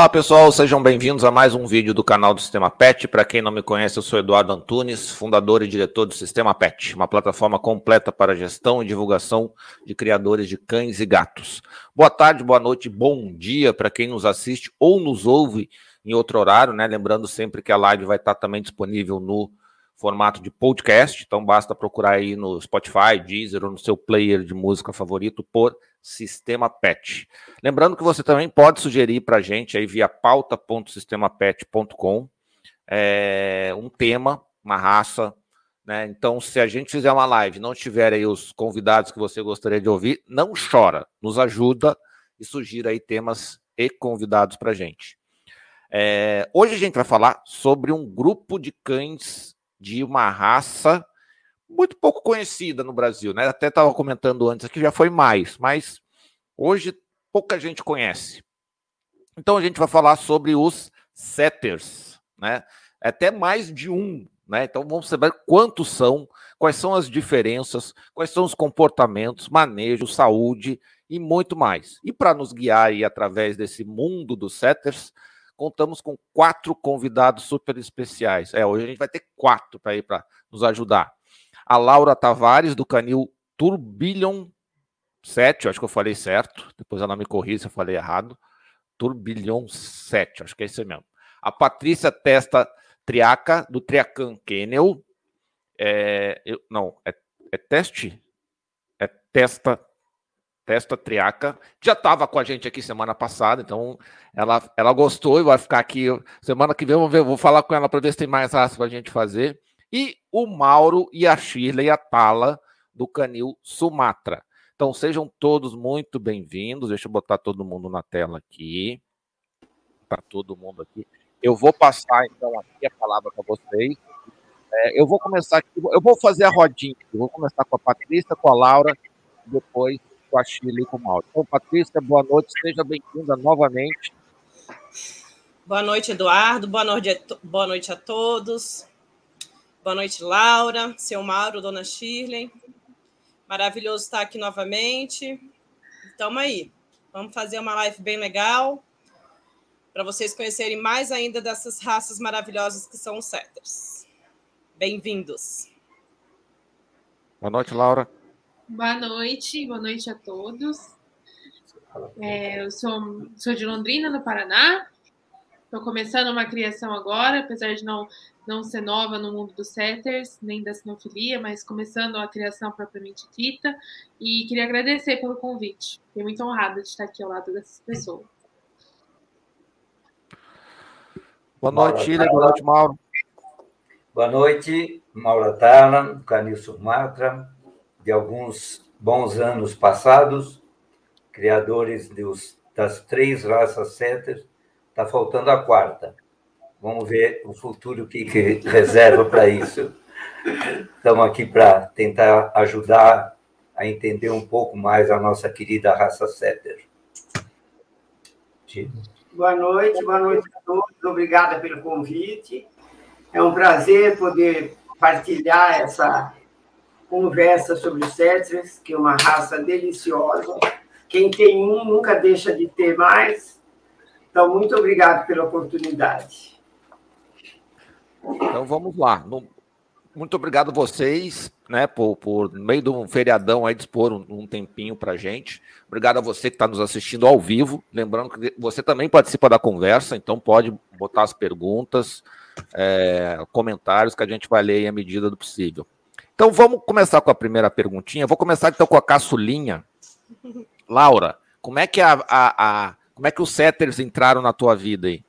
Olá pessoal, sejam bem-vindos a mais um vídeo do canal do Sistema PET. Para quem não me conhece, eu sou Eduardo Antunes, fundador e diretor do Sistema PET, uma plataforma completa para gestão e divulgação de criadores de cães e gatos. Boa tarde, boa noite, bom dia para quem nos assiste ou nos ouve em outro horário, né? Lembrando sempre que a live vai estar também disponível no formato de podcast, então basta procurar aí no Spotify, Deezer ou no seu player de música favorito por Sistema Pet. Lembrando que você também pode sugerir para a gente aí via pauta.sistemapet.com é, um tema, uma raça. Né? Então, se a gente fizer uma live e não tiver aí os convidados que você gostaria de ouvir, não chora, nos ajuda e sugira aí temas e convidados para a gente. É, hoje a gente vai falar sobre um grupo de cães de uma raça muito pouco conhecida no Brasil, né? Até estava comentando antes aqui, já foi mais, mas hoje pouca gente conhece. Então a gente vai falar sobre os setters, né? É até mais de um, né? Então vamos saber quantos são, quais são as diferenças, quais são os comportamentos, manejo, saúde e muito mais. E para nos guiar aí através desse mundo dos setters, contamos com quatro convidados super especiais. É, hoje a gente vai ter quatro para ir para nos ajudar a Laura Tavares, do canil Turbillion 7, acho que eu falei certo, depois ela me corrige se eu falei errado. Turbillion 7, acho que é isso mesmo. A Patrícia Testa Triaca, do Triacan Kennel. É, eu, não, é, é teste? É testa Testa Triaca. Já estava com a gente aqui semana passada, então ela, ela gostou e vai ficar aqui. Semana que vem vou, ver, vou falar com ela para ver se tem mais raça para a gente fazer e o Mauro e a Shirley e a Tala do Canil Sumatra. Então sejam todos muito bem-vindos. Deixa eu botar todo mundo na tela aqui. Para todo mundo aqui. Eu vou passar então aqui a palavra para vocês. É, eu vou começar aqui, eu vou fazer a rodinha. Eu vou começar com a Patrícia, com a Laura, depois com a Shirley e com o Mauro. Então, Patrícia, boa noite, seja bem-vinda novamente. Boa noite, Eduardo. Boa noite, boa noite a todos. Boa noite, Laura, seu Mauro, dona Shirley. Maravilhoso estar aqui novamente. Estamos aí. Vamos fazer uma live bem legal para vocês conhecerem mais ainda dessas raças maravilhosas que são os setters. Bem-vindos. Boa noite, Laura. Boa noite, boa noite a todos. É, eu sou, sou de Londrina, no Paraná. Estou começando uma criação agora, apesar de não, não ser nova no mundo dos setters, nem da sinofilia, mas começando a criação propriamente dita. E queria agradecer pelo convite. Fiquei muito honrada de estar aqui ao lado dessas pessoas. Boa noite, Chile. Boa noite, Mauro. Boa noite, Mauro Tala, Canil Sumatra, de alguns bons anos passados, criadores dos, das três raças setters Está faltando a quarta. Vamos ver o futuro que, que reserva para isso. Estamos aqui para tentar ajudar a entender um pouco mais a nossa querida raça Setter. Boa noite, boa noite a todos. Obrigada pelo convite. É um prazer poder partilhar essa conversa sobre os Setters, que é uma raça deliciosa. Quem tem um nunca deixa de ter mais. Então, muito obrigado pela oportunidade. Então, vamos lá. Muito obrigado a vocês, né, por, por no meio de um feriadão aí dispor um, um tempinho para gente. Obrigado a você que está nos assistindo ao vivo. Lembrando que você também participa da conversa, então pode botar as perguntas, é, comentários que a gente vai ler à medida do possível. Então vamos começar com a primeira perguntinha. Vou começar então com a caçulinha. Laura, como é que a, a, a como é que os setters entraram na tua vida aí?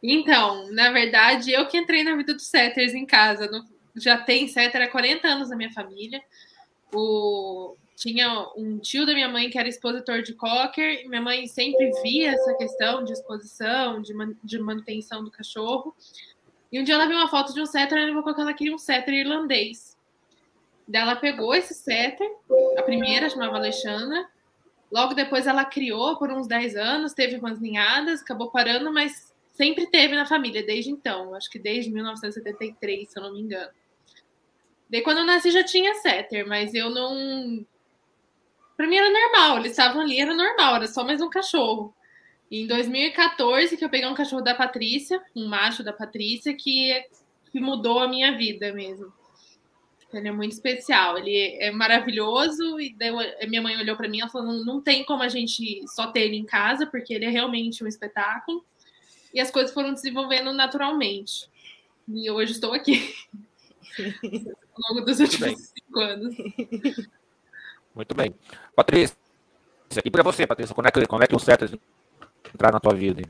Então, na verdade, eu que entrei na vida dos setters em casa. Já tem setter há 40 anos na minha família. O, tinha um tio da minha mãe que era expositor de cocker. E minha mãe sempre via essa questão de exposição, de, man, de manutenção do cachorro. E um dia ela viu uma foto de um setter e ela falou que ela queria um setter irlandês. Daí ela pegou esse setter, a primeira chamava Alexandra, Logo depois ela criou por uns 10 anos, teve umas ninhadas, acabou parando, mas sempre teve na família desde então, acho que desde 1973, se eu não me engano. Daí quando eu nasci já tinha setter, mas eu não. Pra mim era normal, eles estavam ali, era normal, era só mais um cachorro. Em 2014, que eu peguei um cachorro da Patrícia, um macho da Patrícia, que, que mudou a minha vida mesmo. Ele é muito especial, ele é maravilhoso. E daí minha mãe olhou para mim e falou: não tem como a gente só ter ele em casa, porque ele é realmente um espetáculo. E as coisas foram desenvolvendo naturalmente. E hoje estou aqui. Ao longo dos últimos cinco anos. Muito bem. Patrícia, e para você, Patrícia, como é que, como é que o certo entrar na tua vida?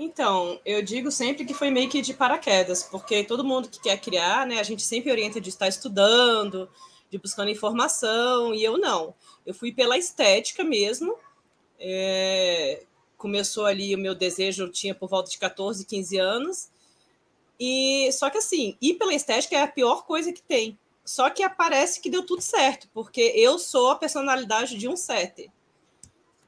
Então, eu digo sempre que foi meio que de paraquedas, porque todo mundo que quer criar, né, a gente sempre orienta de estar estudando, de buscando informação, e eu não. Eu fui pela estética mesmo. É, começou ali o meu desejo, eu tinha por volta de 14, 15 anos. E só que assim, ir pela estética é a pior coisa que tem. Só que aparece que deu tudo certo, porque eu sou a personalidade de um setter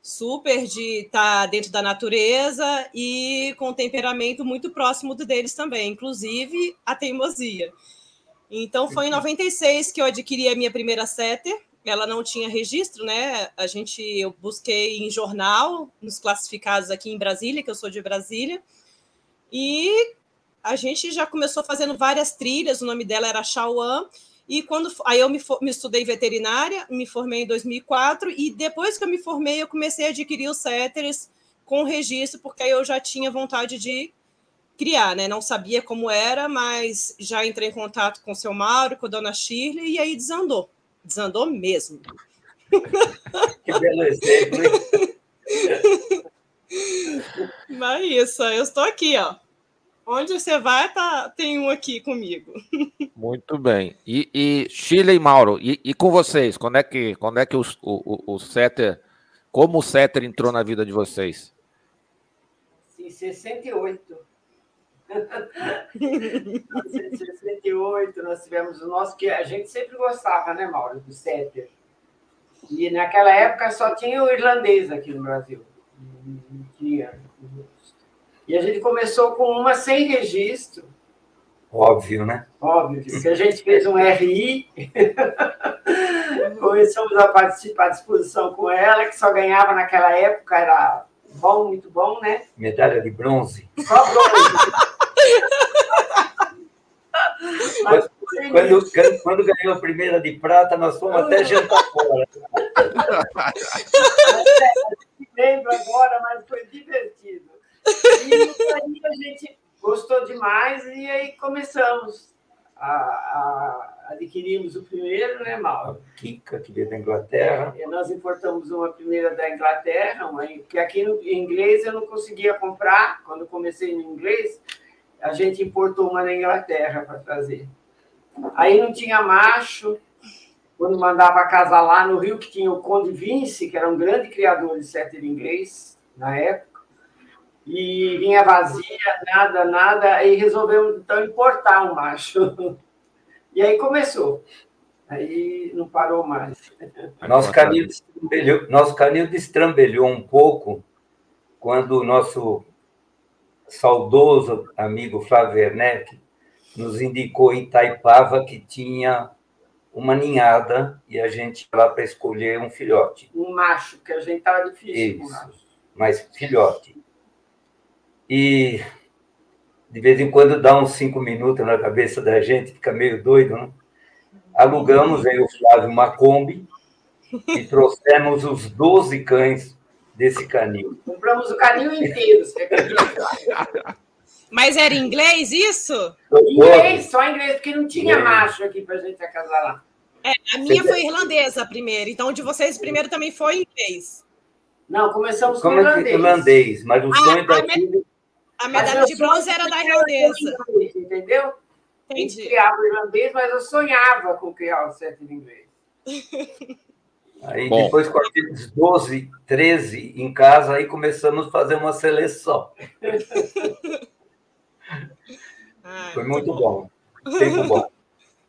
super de estar tá dentro da natureza e com um temperamento muito próximo do deles também, inclusive a teimosia. Então foi em 96 que eu adquiri a minha primeira setter. Ela não tinha registro, né? A gente eu busquei em jornal, nos classificados aqui em Brasília, que eu sou de Brasília. E a gente já começou fazendo várias trilhas, o nome dela era Chauan, e quando aí eu me, me estudei veterinária, me formei em 2004 e depois que eu me formei eu comecei a adquirir os setters com registro, porque aí eu já tinha vontade de criar, né? Não sabia como era, mas já entrei em contato com o seu Mauro, com a dona Shirley e aí desandou. Desandou mesmo. Que belo exemplo. Mas isso, eu estou aqui, ó. Onde você vai, tá, tem um aqui comigo. Muito bem. E, e Chile e Mauro, e, e, com vocês? Quando é que, quando é que o, o, o Setter, como o Setter entrou na vida de vocês? Em 68. em 68, nós tivemos o nosso, que a gente sempre gostava, né, Mauro, do Setter. E naquela época só tinha o irlandês aqui no Brasil. Não tinha e a gente começou com uma sem registro. Óbvio, né? Óbvio, que a gente fez um RI, começamos a participar à disposição com ela, que só ganhava naquela época, era bom, muito bom, né? Medalha de bronze. Só bronze. Mas, quando, quando, quando, ganhou a primeira de prata, nós fomos até jantar fora. lembro agora, mas foi divertido. E aí a gente gostou demais e aí começamos a, a adquirimos o primeiro, né, Mauro? Kika, que veio da Inglaterra. E nós importamos uma primeira da Inglaterra, uma, que aqui no, em inglês eu não conseguia comprar. Quando comecei no inglês, a gente importou uma da Inglaterra para trazer. Aí não tinha macho. Quando mandava casar lá no Rio, que tinha o Conde Vince, que era um grande criador de setter inglês na época e vinha vazia, nada, nada, aí resolvemos então importar um macho. E aí começou. Aí não parou mais. Nosso canil destrambelhou, nosso canil destrambelhou um pouco quando o nosso saudoso amigo Flávio Werneck nos indicou em Taipava que tinha uma ninhada e a gente ia lá para escolher um filhote. Um macho, que a gente estava difícil. Isso, mas filhote. E de vez em quando dá uns cinco minutos na cabeça da gente, fica meio doido, né? Alugamos aí o Flávio uma Kombi e trouxemos os 12 cães desse canil. Compramos o canil inteiro, você Mas era inglês isso? Inglês, só inglês, porque não tinha inglês. macho aqui para a gente acasalar. É, a minha foi irlandesa primeiro, então de vocês primeiro também foi inglês. Não, começamos com irlandês. irlandês. Mas o ah, sonho daqui a medalha de bronze era da irlandesa. Entendeu? Entendi. A gente criava o irlandês, mas eu sonhava com criar o certo em inglês. Aí Bom. depois, com aqueles 12, 13 em casa, aí começamos a fazer uma seleção. Foi muito bom. Tempo bom.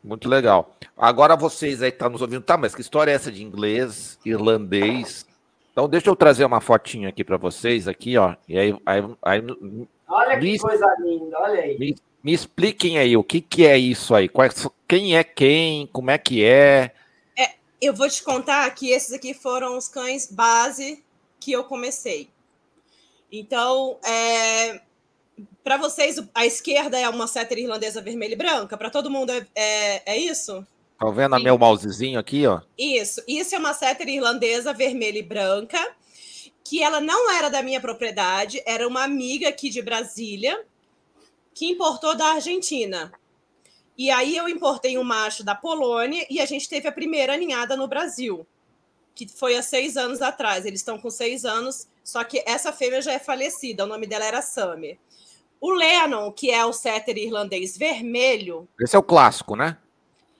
Muito legal. Agora vocês aí que estão nos ouvindo, tá, mas que história é essa de inglês, irlandês? Então deixa eu trazer uma fotinha aqui para vocês aqui, ó. E aí, aí, aí Olha que me, coisa linda, olha aí. Me, me, expliquem aí o que, que é isso aí. Quais, quem é quem? Como é que é? é? Eu vou te contar que esses aqui foram os cães base que eu comecei. Então, é, para vocês, a esquerda é uma setter irlandesa vermelha e branca? Para todo mundo é, é, é isso? Tá vendo a meu mousezinho aqui, ó? Isso. Isso é uma setter irlandesa vermelha e branca, que ela não era da minha propriedade, era uma amiga aqui de Brasília, que importou da Argentina. E aí eu importei um macho da Polônia e a gente teve a primeira ninhada no Brasil, que foi há seis anos atrás. Eles estão com seis anos, só que essa fêmea já é falecida. O nome dela era Summer. O Lennon, que é o setter irlandês vermelho. Esse é o clássico, né?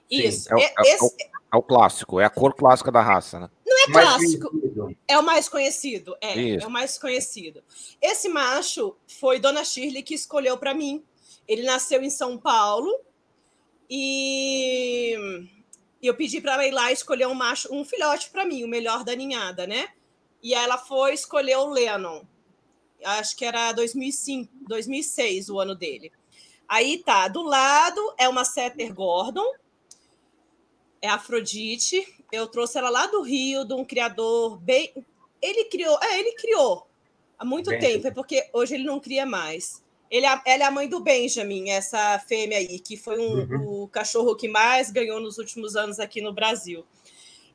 Isso. É, é, é esse... é, é, o clássico, é a cor clássica da raça, né? É clássico, é o mais conhecido. É, é o mais conhecido. Esse macho foi Dona Shirley que escolheu para mim. Ele nasceu em São Paulo e eu pedi para ela ir lá escolher um macho, um filhote para mim, o melhor da ninhada, né? E ela foi escolher o Lennon acho que era 2005, 2006 o ano dele. Aí tá, do lado é uma Setter Gordon, é Afrodite. Eu trouxe ela lá do Rio, de um criador bem. Ele criou, é, ele criou há muito bem, tempo, é porque hoje ele não cria mais. Ele, é, ela é a mãe do Benjamin, essa fêmea aí, que foi um, uhum. o cachorro que mais ganhou nos últimos anos aqui no Brasil.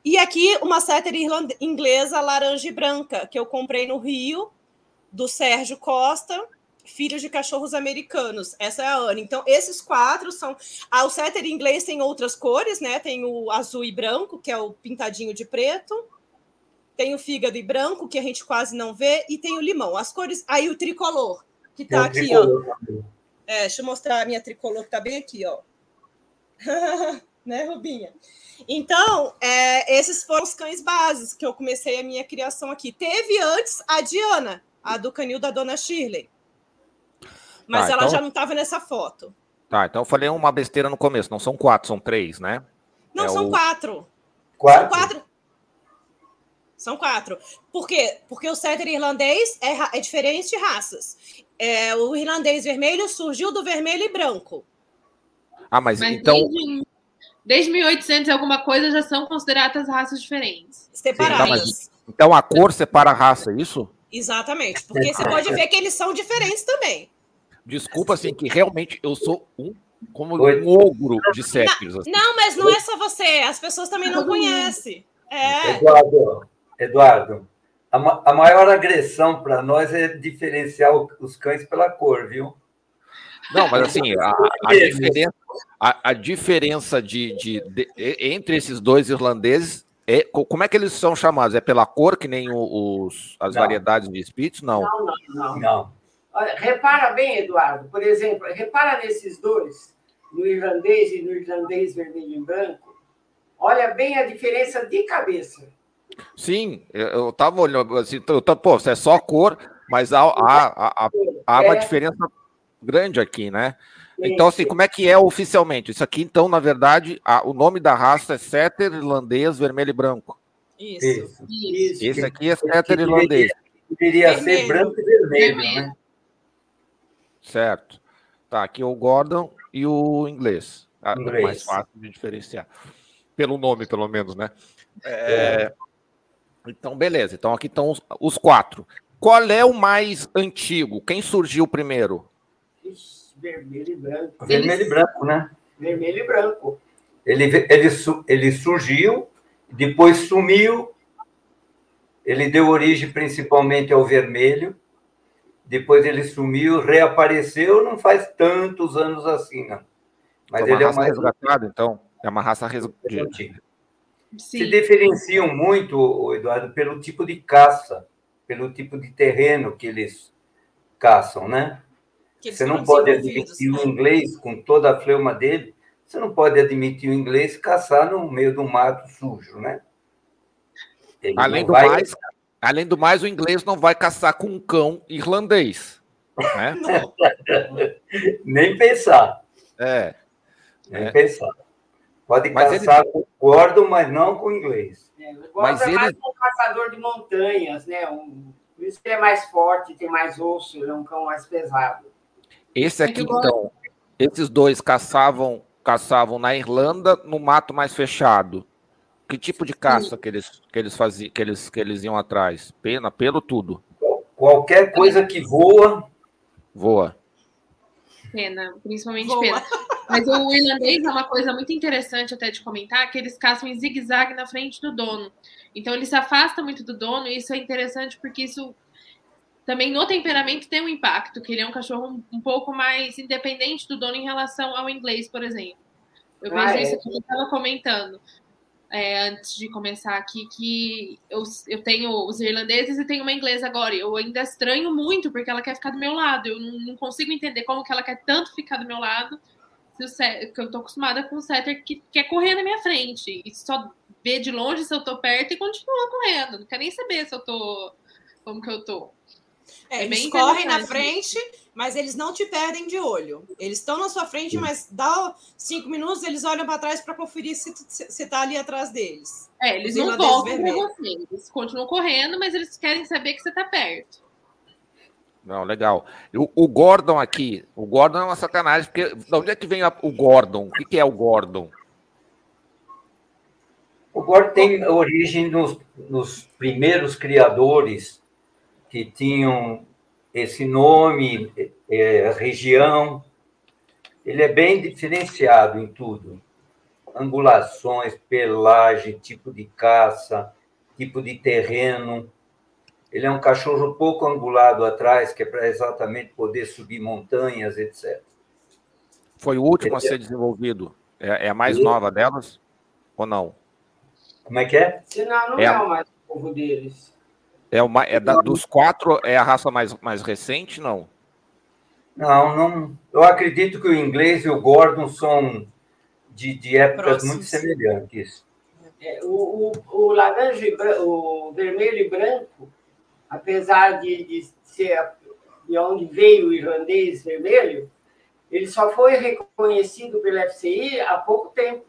E aqui uma setter inglesa laranja e branca, que eu comprei no Rio do Sérgio Costa, Filhos de Cachorros Americanos. Essa é a Ana. Então, esses quatro são. Ah, o setter em inglês tem outras cores, né? Tem o azul e branco, que é o pintadinho de preto. Tem o fígado e branco, que a gente quase não vê. E tem o limão. As cores. Aí o tricolor, que tá aqui, tricolor. ó. É, deixa eu mostrar a minha tricolor, que tá bem aqui, ó. né, Rubinha? Então, é, esses foram os cães bases que eu comecei a minha criação aqui. Teve antes a Diana, a do canil da dona Shirley. Mas tá, ela então... já não estava nessa foto. Tá, então eu falei uma besteira no começo. Não são quatro, são três, né? Não, é são o... quatro. Quatro? São quatro. São quatro. Por quê? Porque o setter irlandês é, é diferente de raças. É, o irlandês vermelho surgiu do vermelho e branco. Ah, mas, mas então. Desde, desde 1800 e alguma coisa já são consideradas raças diferentes. Separadas. Sim, tá, mas, então a cor separa a raça, é isso? Exatamente, porque você pode ver que eles são diferentes também. Desculpa, assim, que realmente eu sou um como um ogro de séculos. Assim. Não, mas não é só você, as pessoas também não conhecem. É. Eduardo, Eduardo, a, ma a maior agressão para nós é diferenciar os cães pela cor, viu? Não, mas assim, a, a diferença, a, a diferença de, de, de, entre esses dois irlandeses é, como é que eles são chamados? É pela cor, que nem os, as não. variedades de espíritos? Não. Não, não, não. não. Repara bem, Eduardo, por exemplo, repara nesses dois, no irlandês e no irlandês vermelho e branco. Olha bem a diferença de cabeça. Sim, eu estava olhando assim, tô, tô, pô, é só cor, mas há, há, há, há uma é. diferença grande aqui, né? Então, assim, como é que é oficialmente? Isso aqui, então, na verdade, a, o nome da raça é setter irlandês vermelho e branco. Isso. Isso. Esse aqui é setter irlandês. Deveria ser branco e vermelho, né? Certo. Tá, aqui o Gordon e o inglês. Ah, é inglês. mais fácil de diferenciar. Pelo nome, pelo menos, né? É... É... Então, beleza. Então, aqui estão os, os quatro. Qual é o mais antigo? Quem surgiu primeiro? Vermelho e branco. Vermelho e branco, né? Vermelho e branco. Ele, ele, ele surgiu, depois sumiu, ele deu origem principalmente ao vermelho, depois ele sumiu, reapareceu, não faz tantos anos assim, não. Mas é ele é uma resgatada, então. É uma raça resgatada. Se diferenciam muito, Eduardo, pelo tipo de caça, pelo tipo de terreno que eles caçam, né? Você não pode admitir o inglês com toda a fleuma dele, você não pode admitir o inglês caçar no meio do mato sujo, né? além do vai... mais, além do mais, o inglês não vai caçar com um cão irlandês, né? Nem pensar. É. Nem é. pensar. Pode mas caçar ele... com o gordo, mas não com o inglês. É, o gordo mas é mais ele... um caçador de montanhas, né? Um... Por isso que é mais forte, tem mais osso, ele é um cão mais pesado. Esse aqui, então, esses dois caçavam caçavam na Irlanda no mato mais fechado. Que tipo de caça que eles, que eles faziam, que eles, que eles iam atrás? Pena, pelo tudo. Qualquer coisa que voa. Voa. Pena, principalmente voa. pena. Mas o irlandês é uma coisa muito interessante até de comentar, que eles caçam em zigue-zague na frente do dono. Então ele se afasta muito do dono, e isso é interessante porque isso também no temperamento tem um impacto, que ele é um cachorro um, um pouco mais independente do dono em relação ao inglês, por exemplo. Eu vejo ah, é. isso que eu estava comentando é, antes de começar aqui, que eu, eu tenho os irlandeses e tenho uma inglesa agora. Eu ainda estranho muito, porque ela quer ficar do meu lado. Eu não, não consigo entender como que ela quer tanto ficar do meu lado, se que eu tô acostumada com o setter que quer correr na minha frente. E só vê de longe se eu tô perto e continua correndo. Não quer nem saber se eu tô. como que eu tô. É, é eles correm na frente, mas eles não te perdem de olho. Eles estão na sua frente, mas dá cinco minutos, eles olham para trás para conferir se você está ali atrás deles. É, eles não voltam para você. Eles continuam correndo, mas eles querem saber que você está perto. Não, legal. O, o, Gordon aqui, o Gordon é uma sacanagem, porque de onde é que vem a, o Gordon? O que, que, é o Gordon? O Gordon tem origem nos, nos primeiros criadores que tinham esse nome, é, região. Ele é bem diferenciado em tudo. Angulações, pelagem, tipo de caça, tipo de terreno. Ele é um cachorro pouco angulado atrás, que é para exatamente poder subir montanhas, etc. Foi o último a ser desenvolvido. É, é a mais e... nova delas? Ou não? Como é que é? Senão não é, é o mais novo deles. É, uma, é da, dos quatro, é a raça mais, mais recente, não? Não, não. Eu acredito que o inglês e o Gordon são de, de épocas Próximos. muito semelhantes. É, o, o, o, laranja, o vermelho e branco, apesar de, de ser de onde veio o irlandês vermelho, ele só foi reconhecido pela FCI há pouco tempo.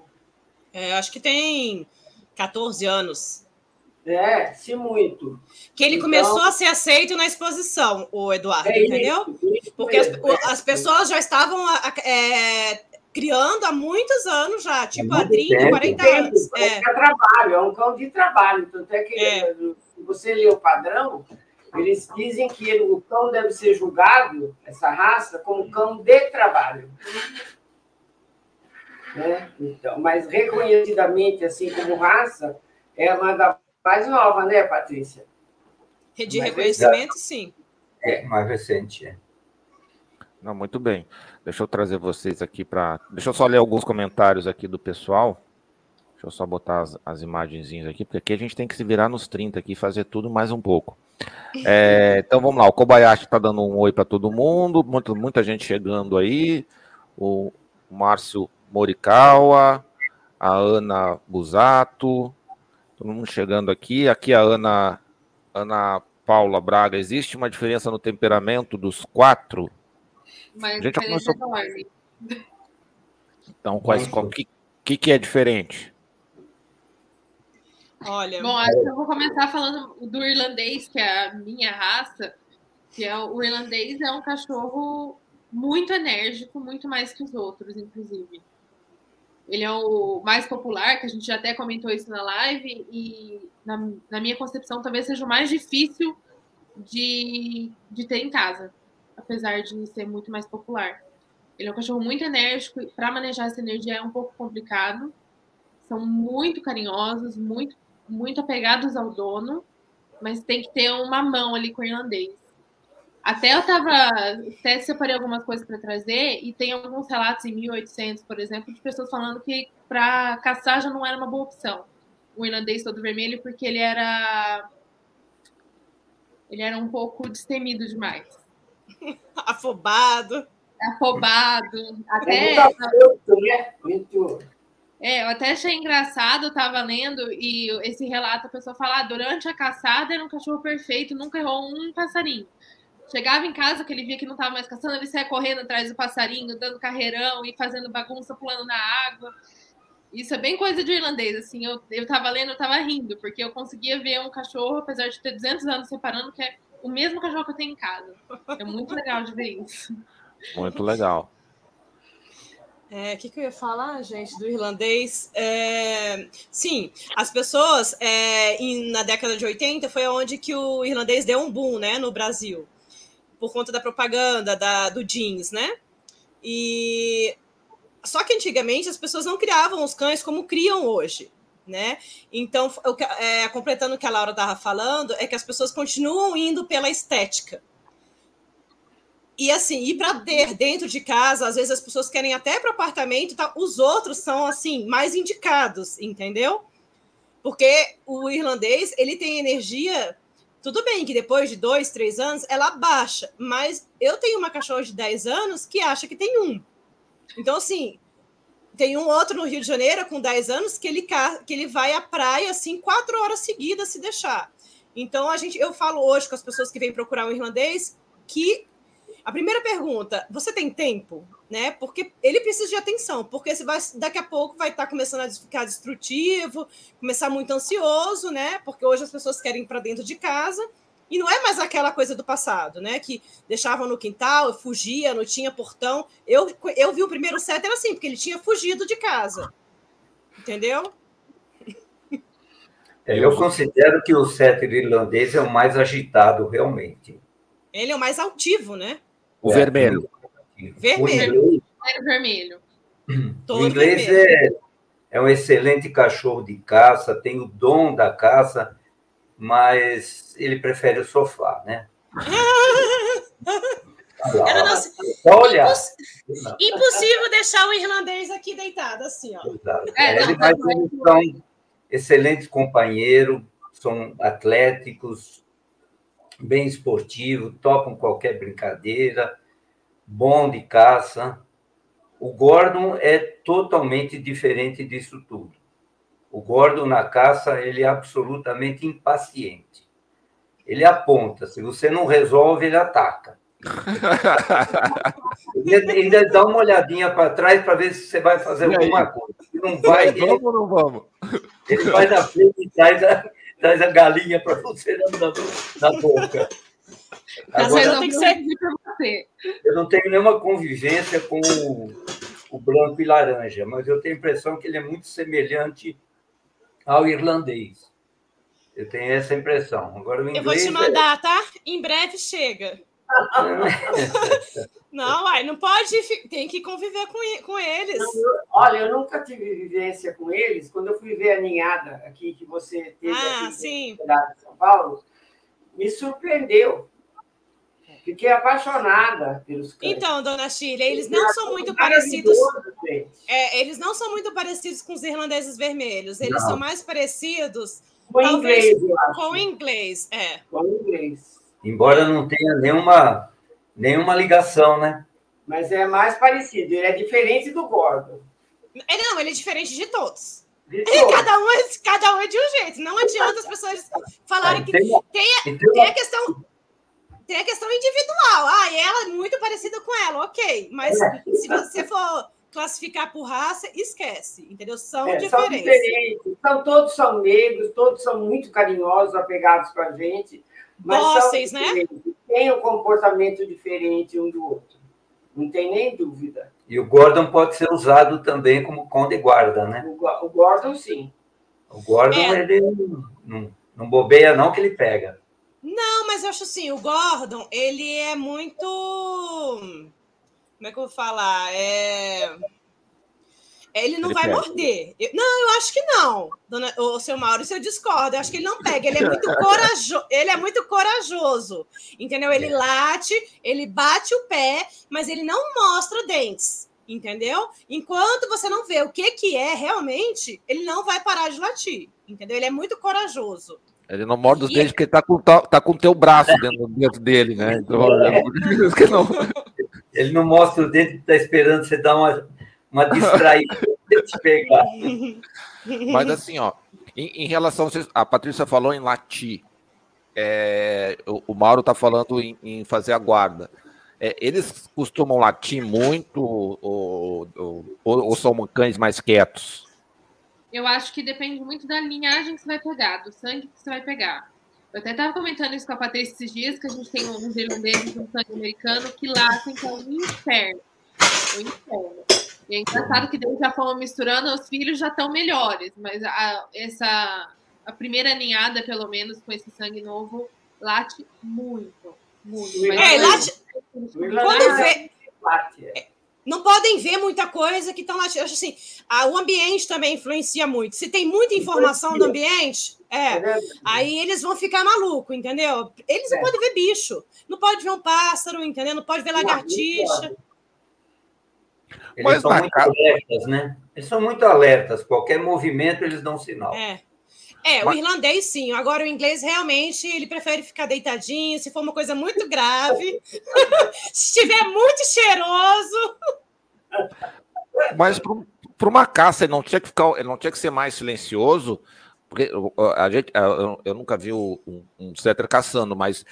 É, acho que tem 14 anos. É, se muito. Que ele então, começou a ser aceito na exposição, o Eduardo, é entendeu? Isso, isso Porque as, as, pessoas já estavam é, criando há muitos anos já, tipo há 30, tempo, 40 tempo, anos. É. é trabalho, é um cão de trabalho. Tanto é que é. se você lê o padrão, eles dizem que o cão deve ser julgado, essa raça, como cão de trabalho. Né? Então, mas reconhecidamente, assim como raça, é uma da mais nova, né, Patrícia? De mais reconhecimento, recente. sim. É, mais recente, é. Não, muito bem. Deixa eu trazer vocês aqui para. Deixa eu só ler alguns comentários aqui do pessoal. Deixa eu só botar as, as imagenzinhas aqui, porque aqui a gente tem que se virar nos 30 aqui e fazer tudo mais um pouco. É, então vamos lá, o Kobayashi está dando um oi para todo mundo, muita, muita gente chegando aí. O Márcio Morikawa, a Ana Busato, Todo mundo chegando aqui. Aqui a Ana, Ana Paula Braga. Existe uma diferença no temperamento dos quatro? Mas a gente começou... Então, quais, o que, que, que é diferente? Olha. Bom, acho que eu vou começar falando do irlandês, que é a minha raça. Que é o irlandês é um cachorro muito enérgico, muito mais que os outros, inclusive. Ele é o mais popular, que a gente já até comentou isso na live, e na, na minha concepção talvez seja o mais difícil de, de ter em casa, apesar de ser muito mais popular. Ele é um cachorro muito enérgico, para manejar essa energia é um pouco complicado. São muito carinhosos, muito, muito apegados ao dono, mas tem que ter uma mão ali com o irlandês. Até eu estava, até separei algumas coisas para trazer e tem alguns relatos em 1800, por exemplo, de pessoas falando que para caçar já não era uma boa opção. O irlandês todo vermelho porque ele era ele era um pouco destemido demais. Afobado. Afobado. Até é, eu até achei engraçado, eu tava lendo, e esse relato a pessoa fala: ah, durante a caçada era um cachorro perfeito, nunca errou um passarinho. Chegava em casa, que ele via que não estava mais caçando, ele saia correndo atrás do passarinho, dando carreirão e fazendo bagunça, pulando na água. Isso é bem coisa de irlandês, assim. Eu, eu tava lendo, eu tava rindo, porque eu conseguia ver um cachorro, apesar de ter 200 anos separando, que é o mesmo cachorro que eu tenho em casa. É muito legal de ver isso. Muito legal. É, o que, que, eu ia falar, gente, do irlandês? É, sim, as pessoas, é, em, na década de 80, foi onde que o irlandês deu um boom, né, no Brasil, por conta da propaganda da, do jeans, né? E só que antigamente as pessoas não criavam os cães como criam hoje, né? Então, é, completando o que a Laura estava falando, é que as pessoas continuam indo pela estética. E assim, ir para ter dentro de casa, às vezes as pessoas querem até para apartamento, tá? os outros são assim mais indicados, entendeu? Porque o irlandês ele tem energia. Tudo bem que depois de dois, três anos ela baixa, mas eu tenho uma cachorra de 10 anos que acha que tem um. Então, assim, tem um outro no Rio de Janeiro com 10 anos que ele, que ele vai à praia assim quatro horas seguidas se deixar. Então, a gente, eu falo hoje com as pessoas que vêm procurar um irlandês que a primeira pergunta, você tem tempo? Né? Porque ele precisa de atenção, porque você vai, daqui a pouco vai estar começando a ficar destrutivo, começar muito ansioso, né? Porque hoje as pessoas querem ir para dentro de casa e não é mais aquela coisa do passado, né? Que deixavam no quintal, fugia, não tinha portão. Eu, eu vi o primeiro set era assim, porque ele tinha fugido de casa. Entendeu? É, eu considero que o setter irlandês é o mais agitado, realmente. Ele é o mais altivo, né? O é, vermelho. Vermelho. O vermelho. o inglês vermelho. É, é um excelente cachorro de caça, tem o dom da caça, mas ele prefere o sofá, né? Olha, Imposs... impossível deixar o irlandês aqui deitado assim, ó. É, ele, mas eles são excelentes companheiros, são atléticos, bem esportivo, topam qualquer brincadeira, bom de caça. O Gordon é totalmente diferente disso tudo. O Gordon na caça, ele é absolutamente impaciente. Ele aponta, se você não resolve, ele ataca. ele ainda dá uma olhadinha para trás para ver se você vai fazer alguma coisa. Se não vai, ele, vamos ou não vamos? Ele vai na frente e traz a, traz a galinha para você na, na boca. Agora, eu, você. eu não tenho nenhuma convivência com o, o, branco e laranja, mas eu tenho a impressão que ele é muito semelhante ao irlandês. Eu tenho essa impressão. Agora, eu vou te mandar, é... tá? Em breve chega. não, ai, não pode, tem que conviver com, com eles. Não, eu, olha, eu nunca tive vivência com eles. Quando eu fui ver a ninhada aqui que você teve ah, aqui sim. em São Paulo, me surpreendeu. Fiquei apaixonada pelos cães. Então, dona Shirley, eles não são muito parecidos. É, eles não são muito parecidos com os irlandeses vermelhos. Eles não. são mais parecidos com inglês, com inglês, é. Com inglês. Embora não tenha nenhuma, nenhuma ligação, né? Mas é mais parecido. Ele é diferente do Gordon. É, não, ele é diferente de todos. De todos. Cada, um é, cada um é de um jeito. Não adianta as pessoas falarem que. Tem, tem, tem a questão tem a questão individual. Ah, ela é muito parecida com ela, ok. Mas é. se você for classificar por raça, esquece, entendeu? São é, diferentes. São diferentes. São, todos são negros, todos são muito carinhosos, apegados com a gente. Vocês, né? Tem um comportamento diferente um do outro. Não tem nem dúvida. E o Gordon pode ser usado também como conde guarda, né? O, o Gordon, sim. O Gordon, é. ele não, não bobeia não que ele pega. Não, mas eu acho assim, o Gordon, ele é muito... Como é que eu vou falar? É... Ele não ele vai pega. morder. Eu, não, eu acho que não, dona, o seu Maurício, eu discordo. Eu acho que ele não pega. Ele é muito corajoso. Ele é muito corajoso. Entendeu? Ele é. late, ele bate o pé, mas ele não mostra dentes. Entendeu? Enquanto você não vê o que, que é realmente, ele não vai parar de latir. Entendeu? Ele é muito corajoso. Ele não morde os e... dentes porque ele tá com, tá, tá com o teu braço dentro, dentro dele, né? Então, é. não... Ele não mostra o dente, tá esperando você dar uma uma distraída de pegar. Mas assim, ó, em, em relação a, a Patrícia falou em latir, é, o, o, Mauro está falando em, em, fazer a guarda. É, eles costumam latir muito ou, ou, ou, são cães mais quietos? Eu acho que depende muito da linhagem que você vai pegar, do sangue que você vai pegar. Eu até estava comentando isso com a Patrícia esses dias, que a gente tem uns irlandeses um sangue americano que latem que é um inferno. O inferno. E é engraçado que daí já fomos misturando, os filhos já estão melhores, mas a, essa a primeira ninhada, pelo menos, com esse sangue novo, late muito. Muito. É, late. Quando vê. Não podem ver muita coisa que estão lá. Acho assim, a, o ambiente também influencia muito. Se tem muita informação no ambiente, é, é aí eles vão ficar malucos, entendeu? Eles não é. podem ver bicho, não pode ver um pássaro, entendeu? Não pode ver lagartixa. Eles Mas são muito alertas, né? Eles são muito alertas. Qualquer movimento, eles dão sinal. É. É, o irlandês sim. Agora o inglês realmente ele prefere ficar deitadinho. Se for uma coisa muito grave, se estiver muito cheiroso. Mas para uma caça ele não tinha que ficar, ele não tinha que ser mais silencioso, porque a gente, eu, eu nunca vi um, um setter caçando, mas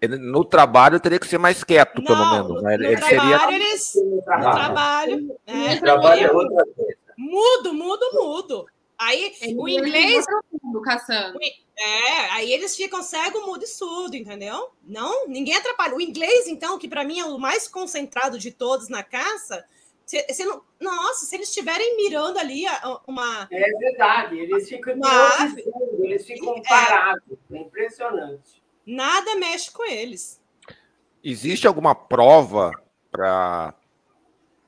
ele, no trabalho teria que ser mais quieto, não, pelo menos. Né? No, ele trabalho, seria... eles, no trabalho, é, trabalho é outra coisa. Mudo, mudo, mudo. Aí Ele o inglês. Mundo, caçando. É, aí eles ficam cego, mudo e surdo, entendeu? Não, ninguém atrapalha. O inglês, então, que para mim é o mais concentrado de todos na caça, você não, nossa, se eles estiverem mirando ali uma. É verdade, eles ficam uma... eles ficam é. parados. É impressionante. Nada mexe com eles. Existe alguma prova para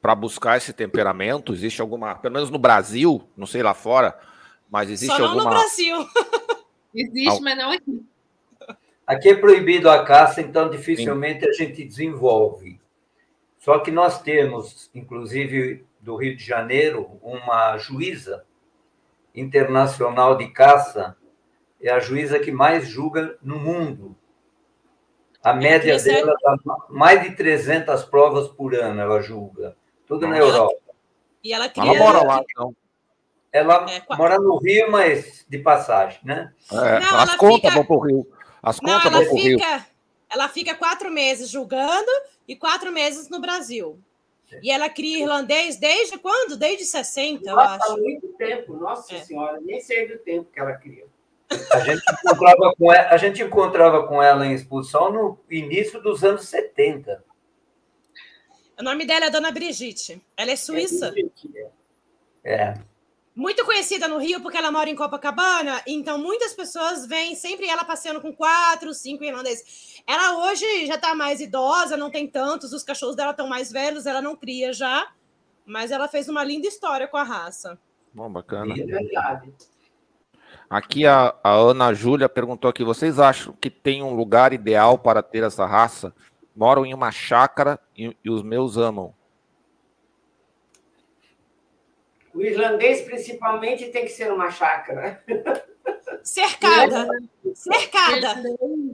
para buscar esse temperamento? Existe alguma, pelo menos no Brasil, não sei lá fora, mas existe Só não alguma. no Brasil. Existe, mas não aqui. Aqui é proibido a caça, então dificilmente Sim. a gente desenvolve. Só que nós temos, inclusive do Rio de Janeiro, uma juíza internacional de caça, é a juíza que mais julga no mundo. A média dela dá mais de 300 provas por ano, ela julga. Tudo na Europa. E ela queria... Ela mora lá, então. Ela é, mora no Rio, mas de passagem, né? É, não, as contas fica... vão para o Rio. As contas vão para o Rio. Ela fica quatro meses julgando e quatro meses no Brasil. E ela cria irlandês desde quando? Desde 60, eu acho. Há muito tempo, nossa é. senhora, nem sei do tempo que ela cria. A gente, encontrava com ela, a gente encontrava com ela em expulsão no início dos anos 70. O nome dela é Dona Brigitte. Ela é suíça. É. é. Muito conhecida no Rio porque ela mora em Copacabana, então muitas pessoas veem sempre ela passeando com quatro, cinco irlandeses. Ela hoje já está mais idosa, não tem tantos, os cachorros dela estão mais velhos, ela não cria já, mas ela fez uma linda história com a raça. Bom, bacana. É verdade. Aqui a, a Ana Júlia perguntou aqui: vocês acham que tem um lugar ideal para ter essa raça? Moram em uma chácara e, e os meus amam. O irlandês, principalmente, tem que ser uma chácara. Cercada. Cercada.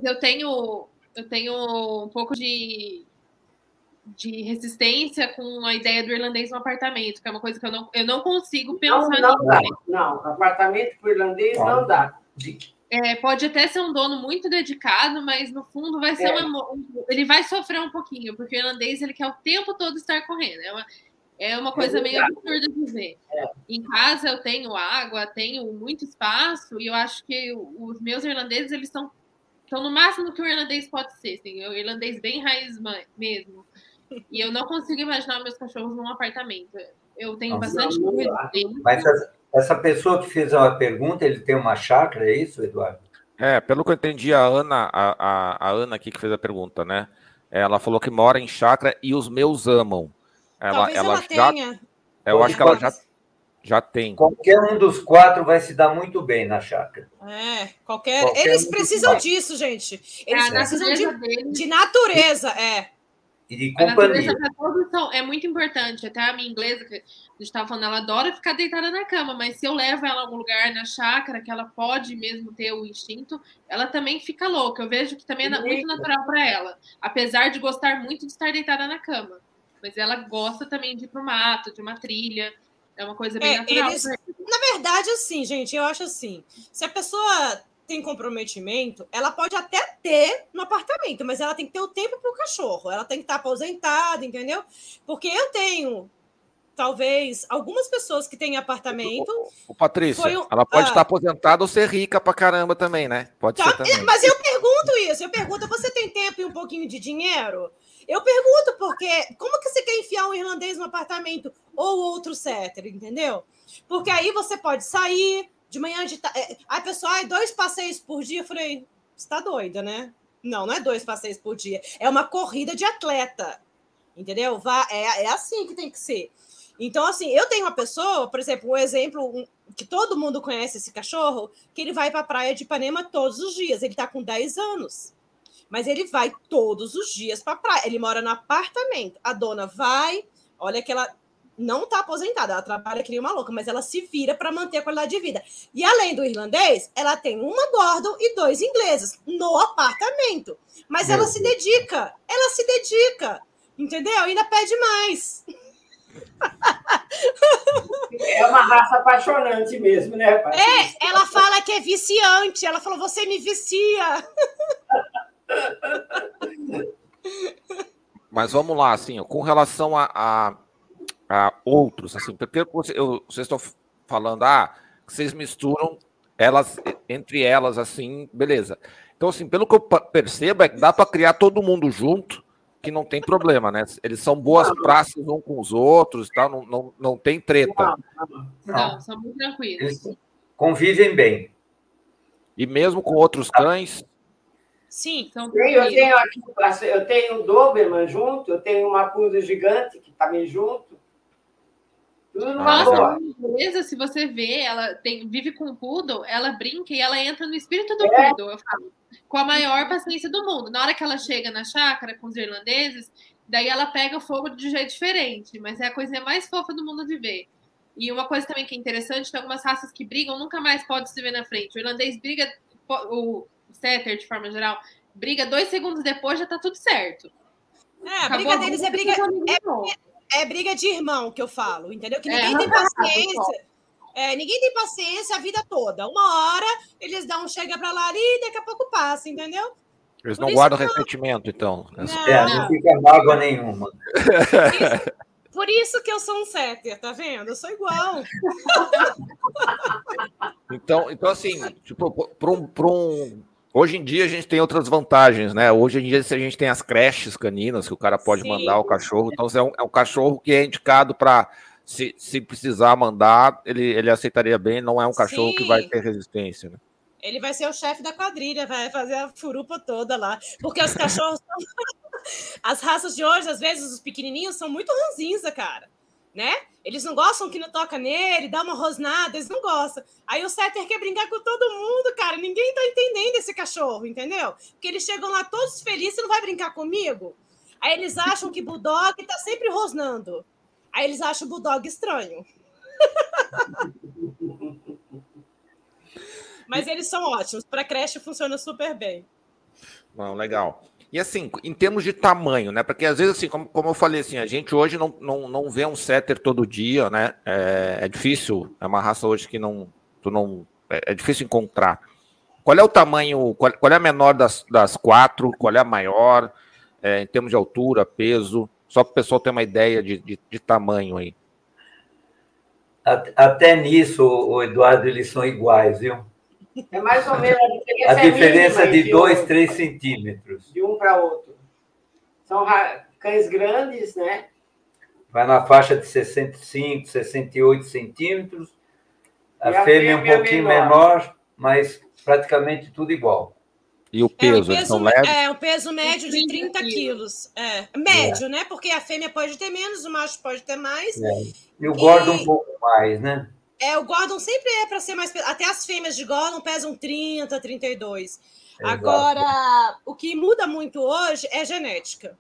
Eu tenho, eu tenho um pouco de, de resistência com a ideia do irlandês no apartamento, que é uma coisa que eu não, eu não consigo pensar não, não, dá. não, apartamento para irlandês não dá. É, pode até ser um dono muito dedicado, mas no fundo vai ser é. uma, ele vai sofrer um pouquinho, porque o irlandês ele quer o tempo todo estar correndo. É uma, é uma coisa é meio absurda de ver. É. Em casa eu tenho água, tenho muito espaço, e eu acho que os meus irlandeses eles estão estão no máximo que o irlandês pode ser, assim, o irlandês bem raiz mesmo. E eu não consigo imaginar meus cachorros num apartamento. Eu tenho Nossa, bastante coisa. Mas essa pessoa que fez uma pergunta, ele tem uma chácara, é isso, Eduardo? É, pelo que eu entendi, a Ana, a, a, a Ana aqui que fez a pergunta, né? Ela falou que mora em chácara e os meus amam. Ela, Talvez ela, ela já, tenha. Eu acho que ela já, já tem. Qualquer um dos quatro vai se dar muito bem na chácara. É, qualquer. qualquer Eles um precisam disso, gente. Eles é, precisam de, de natureza, é. E de companhia. São, é muito importante. Até a minha inglesa, que a gente estava falando, ela adora ficar deitada na cama, mas se eu levo ela a algum lugar na chácara, que ela pode mesmo ter o instinto, ela também fica louca. Eu vejo que também é muito natural para ela. Apesar de gostar muito de estar deitada na cama. Mas ela gosta também de ir para o mato, de uma trilha. É uma coisa bem é, natural. Eles, na verdade, assim, gente, eu acho assim: se a pessoa tem comprometimento, ela pode até ter no apartamento, mas ela tem que ter o tempo para o cachorro, ela tem que estar aposentada, entendeu? Porque eu tenho talvez algumas pessoas que têm apartamento. O, o Patrícia, um, ela pode ah, estar aposentada ou ser rica pra caramba também, né? Pode tá, ser também. Mas eu pergunto isso, eu pergunto, você tem tempo e um pouquinho de dinheiro? Eu pergunto porque como que você quer enfiar um irlandês no apartamento ou outro setter, entendeu? Porque aí você pode sair de manhã de é, a pessoa, ai, dois passeios por dia, eu falei, está doida, né? Não, não é dois passeios por dia, é uma corrida de atleta. Entendeu? É, é assim que tem que ser. Então, assim, eu tenho uma pessoa, por exemplo, um exemplo um, que todo mundo conhece esse cachorro, que ele vai para a praia de Ipanema todos os dias. Ele está com 10 anos. Mas ele vai todos os dias para a praia. Ele mora no apartamento. A dona vai, olha que ela não está aposentada, ela trabalha que nem uma louca, mas ela se vira para manter a qualidade de vida. E além do irlandês, ela tem uma Gordon e dois ingleses no apartamento. Mas Meu ela Deus. se dedica, ela se dedica, entendeu? Ainda pede mais. É uma raça apaixonante mesmo, né, pai? É, ela fala que é viciante. Ela falou, você me vicia. Mas vamos lá, assim, com relação a, a, a outros, assim, porque eu, vocês estão falando, ah, vocês misturam elas entre elas, assim, beleza. Então, assim, pelo que eu percebo, é que dá para criar todo mundo junto que não tem problema, né? Eles são boas praças uns com os outros, tá? não, não, não tem treta. Não, são muito tranquilos. Eles convivem bem. E mesmo com outros cães. Sim, são eu tenho aqui, eu tenho o Doberman junto, eu tenho uma Poodle gigante que também junto. Tudo Nossa, beleza, se você vê, ela tem, vive com o Poodle, ela brinca e ela entra no espírito do é. Poodle, eu falo com a maior paciência do mundo. Na hora que ela chega na chácara com os irlandeses, daí ela pega fogo de um jeito diferente, mas é a coisa mais fofa do mundo de ver. E uma coisa também que é interessante, tem algumas raças que brigam, nunca mais pode se ver na frente. O irlandês briga, o setter, de forma geral, briga dois segundos depois, já tá tudo certo. É, a briga deles é briga, é, é, briga de irmão que eu falo, entendeu? Que é, ninguém é, tem paciência. É, ninguém tem paciência a vida toda. Uma hora eles dão um chega para lá ali e daqui a pouco passa, entendeu? Eles não guardam ressentimento, então. Não, é, não fica mágoa nenhuma. Por isso, por isso que eu sou um setter, tá vendo? Eu sou igual. Então, então assim, tipo, para um, um, Hoje em dia a gente tem outras vantagens, né? Hoje em dia a gente tem as creches caninas que o cara pode Sim. mandar o cachorro. Então é um, é um cachorro que é indicado para se, se precisar mandar, ele, ele aceitaria bem, não é um cachorro Sim. que vai ter resistência, né? Ele vai ser o chefe da quadrilha, vai fazer a furupa toda lá. Porque os cachorros. As raças de hoje, às vezes, os pequenininhos são muito ranzinza, cara. Né? Eles não gostam que não toca nele, dá uma rosnada, eles não gostam. Aí o setter quer brincar com todo mundo, cara. Ninguém tá entendendo esse cachorro, entendeu? Porque eles chegam lá todos felizes, e não vai brincar comigo? Aí eles acham que Bulldog tá sempre rosnando. Aí eles acham o Bulldog estranho. Mas eles são ótimos. Para creche funciona super bem. Não, legal. E assim, em termos de tamanho, né? Porque às vezes, assim, como, como eu falei, assim, a gente hoje não, não, não vê um setter todo dia, né? É, é difícil, é uma raça hoje que não, tu não é, é difícil encontrar. Qual é o tamanho, qual, qual, é a menor das, das quatro, qual é a maior, é, em termos de altura, peso? Só para o pessoal ter uma ideia de, de, de tamanho aí. Até nisso, o Eduardo, eles são iguais, viu? É mais ou menos a diferença. A diferença é de 2, 3 centímetros. De um para outro. São cães grandes, né? Vai na faixa de 65, 68 centímetros. A, a fêmea é um pouquinho menor. menor, mas praticamente tudo igual. E o peso, é, o peso, é, o peso médio de 30 quilos. É, médio, é. né? Porque a fêmea pode ter menos, o macho pode ter mais. É. E o Gordon e... um pouco mais, né? É, o Gordon sempre é para ser mais. Até as fêmeas de Gordon pesam 30, 32. Exato. Agora, o que muda muito hoje é genética.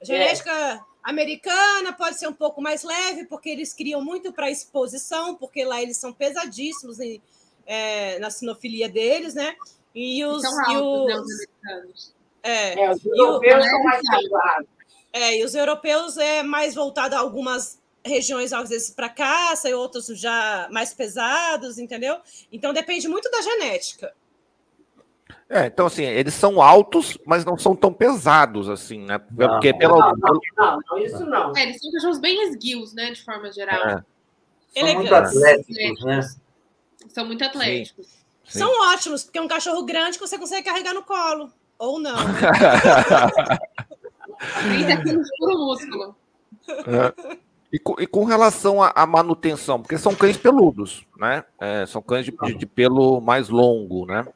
A genética é. americana pode ser um pouco mais leve, porque eles criam muito para exposição, porque lá eles são pesadíssimos em, é, na sinofilia deles, né? E os. Altos, e os, né, os É, é, os europeus são mais pesados. É, e os europeus é mais voltado a algumas regiões, às vezes, para caça e outros já mais pesados, entendeu? Então depende muito da genética. É, então assim, eles são altos, mas não são tão pesados assim, né? Não, Porque pelo... não, não, não, não, isso não. É, eles são cachorros bem esguios, né, de forma geral. É. São muito atléticos, né? São muito atléticos. Sim. Sim. São ótimos, porque é um cachorro grande que você consegue carregar no colo. Ou não. 30 quilos puro músculo. É. E com, e com relação à manutenção, porque são cães peludos, né? É, são cães de, de, de, pelo mais longo, né?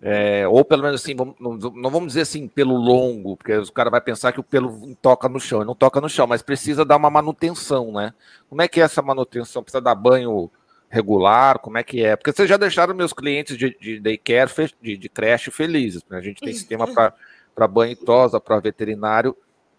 É, ou pelo menos assim, vamos, não, não, vamos dizer assim, pelo longo, porque o cara vai pensar que o pelo toca no chão, não toca no chão, mas precisa dar uma manutenção, né? Como é que é essa manutenção? Precisa dar banho regular? Como é que é? Porque vocês já deixaram meus clientes de, de daycare, de, de creche felizes, né? A gente tem sistema para banho e tosa, para veterinário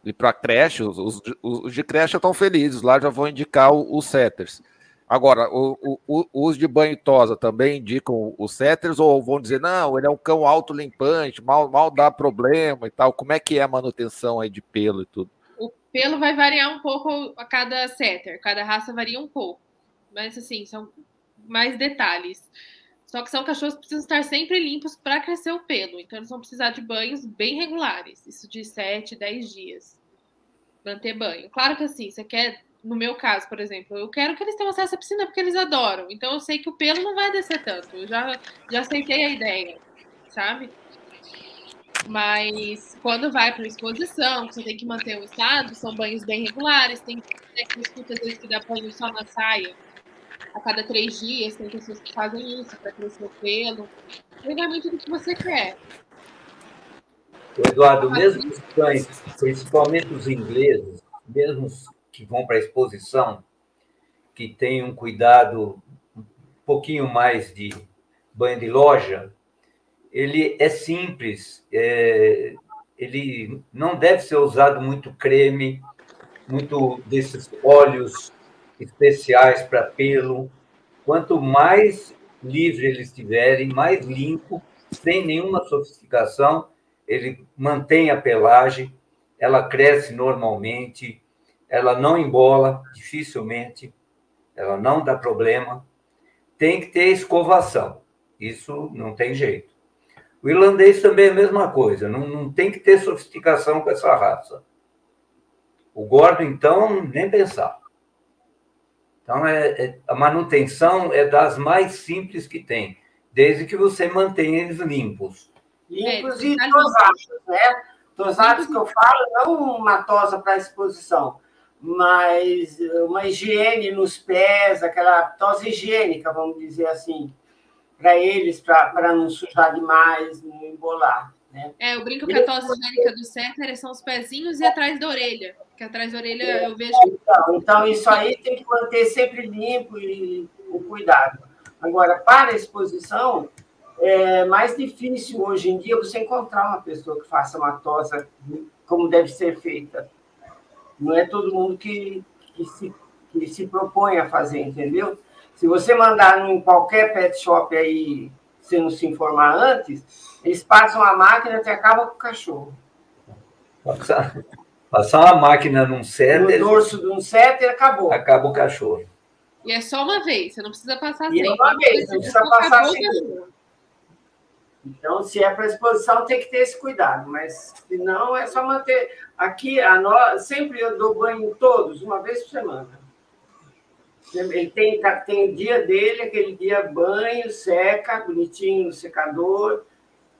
e para creche, os, os, os, de creche estão felizes, lá já vou indicar os setters. Agora, o, o, os de banho e tosa também indicam os setters ou vão dizer, não, ele é um cão autolimpante, mal, mal dá problema e tal. Como é que é a manutenção aí de pelo e tudo? O pelo vai variar um pouco a cada setter, cada raça varia um pouco. Mas assim, são mais detalhes. Só que são cachorros que precisam estar sempre limpos para crescer o pelo. Então, eles vão precisar de banhos bem regulares. Isso de 7, 10 dias. Manter banho. Claro que assim, você quer, no meu caso, por exemplo, eu quero que eles tenham acesso à piscina porque eles adoram. Então, eu sei que o pelo não vai descer tanto. Eu já, já aceitei a ideia, sabe? Mas quando vai para exposição, você tem que manter o estado, são banhos bem regulares. Tem que escuta às vezes que dá banho só na saia a cada três dias, tem pessoas que fazem isso para crescer o pelo. Realmente do que você quer. Eduardo, mesmo os cães, principalmente os ingleses, mesmo que vão para a exposição, que têm um cuidado um pouquinho mais de banho de loja, ele é simples, é, ele não deve ser usado muito creme, muito desses óleos especiais para pelo. Quanto mais livre eles estiverem, mais limpo, sem nenhuma sofisticação, ele mantém a pelagem, ela cresce normalmente, ela não embola dificilmente, ela não dá problema. Tem que ter escovação, isso não tem jeito. O irlandês também é a mesma coisa, não, não tem que ter sofisticação com essa raça. O gordo, então, nem pensar. Então, é, é, a manutenção é das mais simples que tem, desde que você mantenha eles limpos. Limpos e tosados, né? Tosados que eu falo, não uma tosa para exposição, mas uma higiene nos pés, aquela tosa higiênica, vamos dizer assim, para eles, para não sujar demais, não embolar. Né? É, eu brinco que a tosse higiênica do Setter são os pezinhos e atrás da orelha. Que atrás da orelha eu vejo. Então, então, isso aí tem que manter sempre limpo e o cuidado. Agora, para a exposição, é mais difícil hoje em dia você encontrar uma pessoa que faça uma tosa como deve ser feita. Não é todo mundo que, que, se, que se propõe a fazer, entendeu? Se você mandar em qualquer pet shop aí, sem não se informar antes, eles passam a máquina e acaba com o cachorro. Passar uma máquina num setter. No dorso de um setter acabou. Acaba o cachorro. E é só uma vez, você não precisa passar e sempre. É uma vez, não precisa passar sempre. Então, se é para exposição, tem que ter esse cuidado, mas se não, é só manter. Aqui, a no... sempre eu dou banho em todos, uma vez por semana. Ele tem, tá, tem o dia dele, aquele dia banho, seca, bonitinho no secador.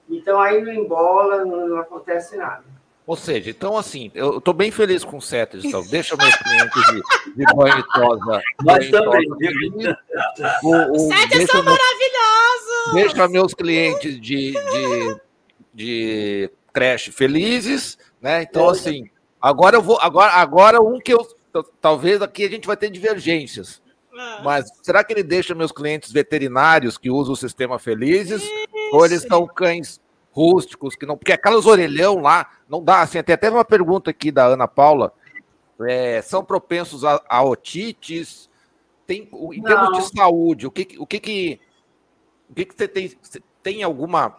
Então, aí não embola, não, não acontece nada. Ou seja, então assim, eu estou bem feliz com o Setters, então deixa meus clientes de, de banho e tosa. Nós também. O, o, Setters são maravilhosos! Deixa meus clientes de, de, de creche felizes, né? Então, assim, agora eu vou. Agora, agora um que eu. Talvez aqui a gente vai ter divergências. Ah. Mas será que ele deixa meus clientes veterinários que usam o sistema felizes? Isso. Ou eles são cães rústicos, que não. Porque aquelas orelhão lá, não dá. Assim, tem até uma pergunta aqui da Ana Paula. É, são propensos a, a otites? Tem, em não. termos de saúde, o que, o que, que, o que, que você tem? Você tem alguma.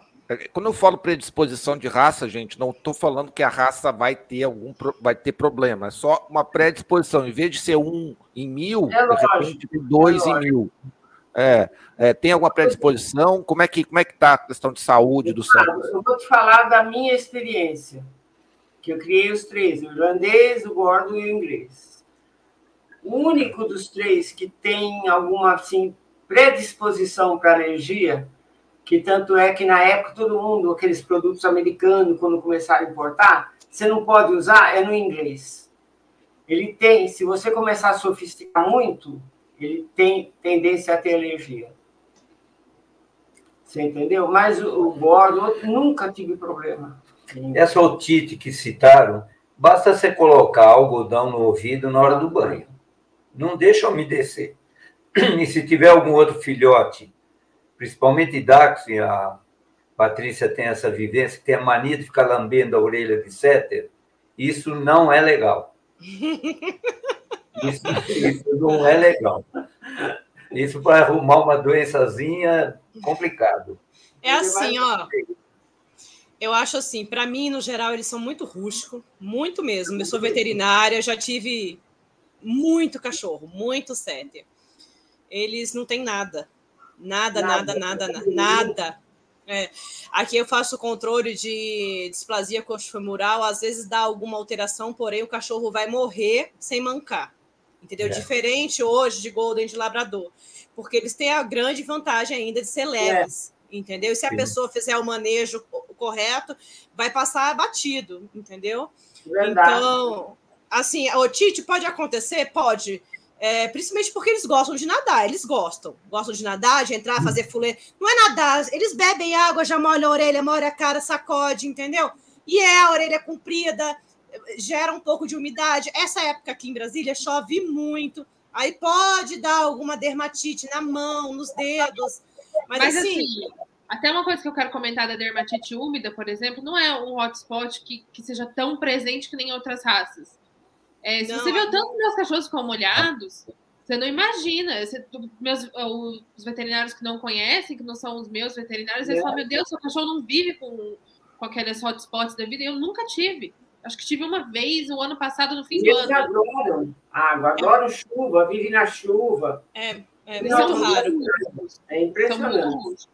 Quando eu falo predisposição de raça, gente, não estou falando que a raça vai ter algum vai ter problema. É só uma predisposição. Em vez de ser um em mil, é de repente dois é em mil. É, é, tem alguma predisposição? Como é que como é que está a questão de saúde do cérebro? Eu vou te falar da minha experiência, que eu criei os três, o irlandês, o gordo e o inglês. O único dos três que tem alguma assim predisposição para alergia, que tanto é que na época todo mundo, aqueles produtos americanos, quando começaram a importar, você não pode usar, é no inglês. Ele tem, se você começar a sofisticar muito, ele tem tendência a ter alergia. Você entendeu? Mas o, o bordo, nunca tive problema. Essa otite que citaram, basta você colocar algodão no ouvido na hora do banho. Não deixa umedecer. E se tiver algum outro filhote, principalmente Dax, a Patrícia tem essa vivência, tem a mania de ficar lambendo a orelha de setter, isso não é legal. Isso, isso não é legal. Isso para arrumar uma doençazinha complicado. É assim, ó. Eu acho assim, para mim, no geral, eles são muito rústicos, muito mesmo. Eu sou veterinária, já tive muito cachorro, muito setter. Eles não têm nada. Nada, nada, nada, nada, nada. É. Aqui eu faço controle de displasia coxofemoral, às vezes dá alguma alteração, porém o cachorro vai morrer sem mancar. Entendeu? É. Diferente hoje de Golden de Labrador. Porque eles têm a grande vantagem ainda de ser leves. É. Entendeu? E se a Sim. pessoa fizer o manejo correto, vai passar batido, entendeu? Verdade. Então, assim, o Tite pode acontecer? Pode. É, principalmente porque eles gostam de nadar, eles gostam. Gostam de nadar, de entrar, fazer fulê. Não é nadar, eles bebem água, já molham a orelha, molha a cara, sacode, entendeu? E é a orelha comprida, gera um pouco de umidade. Essa época aqui em Brasília chove muito. Aí pode dar alguma dermatite na mão, nos dedos. Mas, Mas assim, assim, até uma coisa que eu quero comentar da dermatite úmida, por exemplo, não é um hotspot que, que seja tão presente que nem outras raças. É, se não, você viu tanto meus cachorros ficam molhados, você não imagina. Você, meus, os veterinários que não conhecem, que não são os meus veterinários, eles é. falam: Meu Deus, seu cachorro não vive com, com aqueles hotspots da vida. Eu nunca tive. Acho que tive uma vez o ano passado, no fim e do eles ano. adoram água, adoram é. chuva, vivem na chuva. É, é muito raro. É impressionante.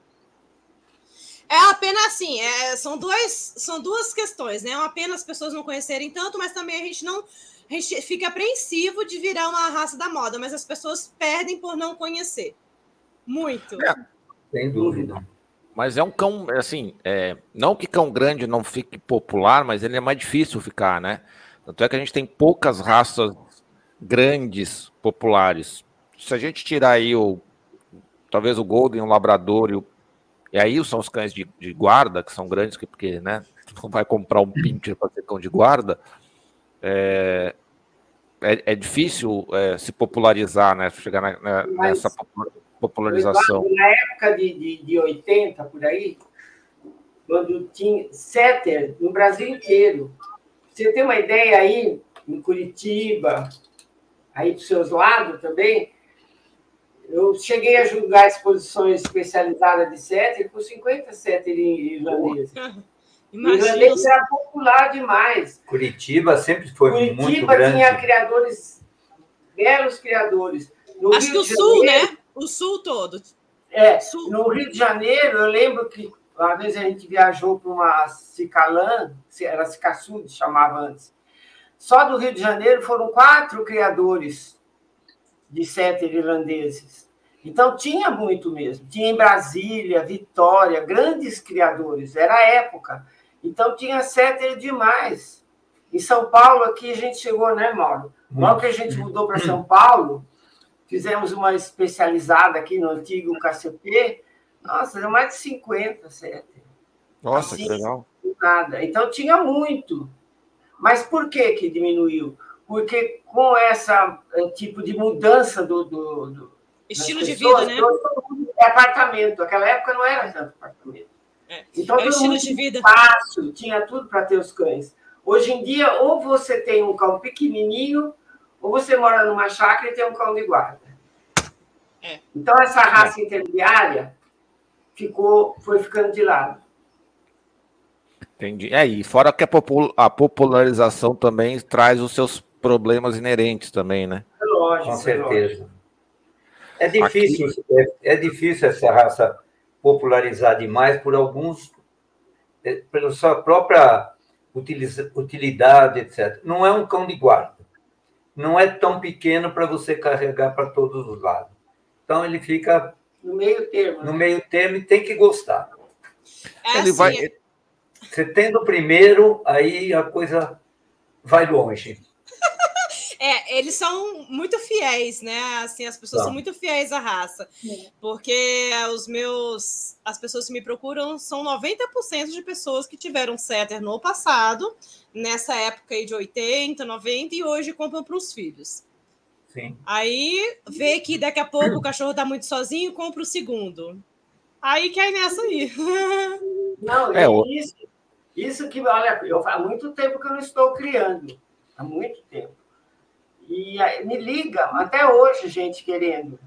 É apenas assim, é, são, duas, são duas questões, né? Uma pena as pessoas não conhecerem tanto, mas também a gente não a gente fica apreensivo de virar uma raça da moda, mas as pessoas perdem por não conhecer. Muito. É, sem dúvida. Mas é um cão, assim, é, não que cão grande não fique popular, mas ele é mais difícil ficar, né? Tanto é que a gente tem poucas raças grandes populares. Se a gente tirar aí o talvez o Golden, o Labrador e o e aí são os cães de, de guarda, que são grandes, porque, né, não vai comprar um pincher para ser cão de guarda, é, é, é difícil é, se popularizar, né? Chegar na, na, nessa popularização. Na época de, de, de 80, por aí, quando tinha setter no Brasil inteiro. Você tem uma ideia aí, em Curitiba, aí dos seus lados também, eu cheguei a julgar exposições especializadas de setter com 50 setter irlandeses. Imagina. Irlandês era popular demais. Curitiba sempre foi Curitiba muito grande. Curitiba tinha criadores, belos criadores. No Acho Rio que o Sul, Janeiro, né? O Sul todo. É, sul. no Rio de Janeiro, eu lembro que uma vez a gente viajou para uma Cicalã, era Cicaçude, chamava antes. Só do Rio de Janeiro foram quatro criadores de setter irlandeses. Então tinha muito mesmo. Tinha em Brasília, Vitória, grandes criadores. Era a época. Então tinha setter demais. Em São Paulo, aqui a gente chegou, né, Mauro? Logo que a gente mudou para São Paulo, fizemos uma especializada aqui no antigo KCP. Nossa, eram mais de 50 setter. Nossa, assim, que legal. Nada. Então tinha muito. Mas por que, que diminuiu? Porque com essa eh, tipo de mudança do, do, do estilo pessoas, de vida, né? É apartamento. Aquela época não era tanto apartamento. É. Então, é estilo de vida. Fácil, tinha tudo para ter os cães. Hoje em dia, ou você tem um cão pequenininho, ou você mora numa chácara e tem um cão de guarda. É. Então, essa raça intermediária ficou, foi ficando de lado. Entendi. É, e fora que a, popul a popularização também traz os seus problemas inerentes também, né? É lógico. Com certeza. É difícil, é, é, difícil essa raça popularizar demais por alguns, é, pela sua própria utilidade, etc. Não é um cão de guarda. Não é tão pequeno para você carregar para todos os lados. Então ele fica no meio termo. No né? meio termo e tem que gostar. É ele assim, vai. Você tendo o primeiro, aí a coisa vai longe. É, eles são muito fiéis, né? Assim, as pessoas tá. são muito fiéis à raça. É. Porque os meus. As pessoas que me procuram são 90% de pessoas que tiveram setter no passado, nessa época aí de 80, 90, e hoje compram para os filhos. Sim. Aí vê que daqui a pouco o cachorro está muito sozinho, compra o segundo. Aí cai nessa aí. Não, é, isso, isso que, olha, eu há muito tempo que eu não estou criando. Há muito tempo. E me liga, até hoje, gente querendo.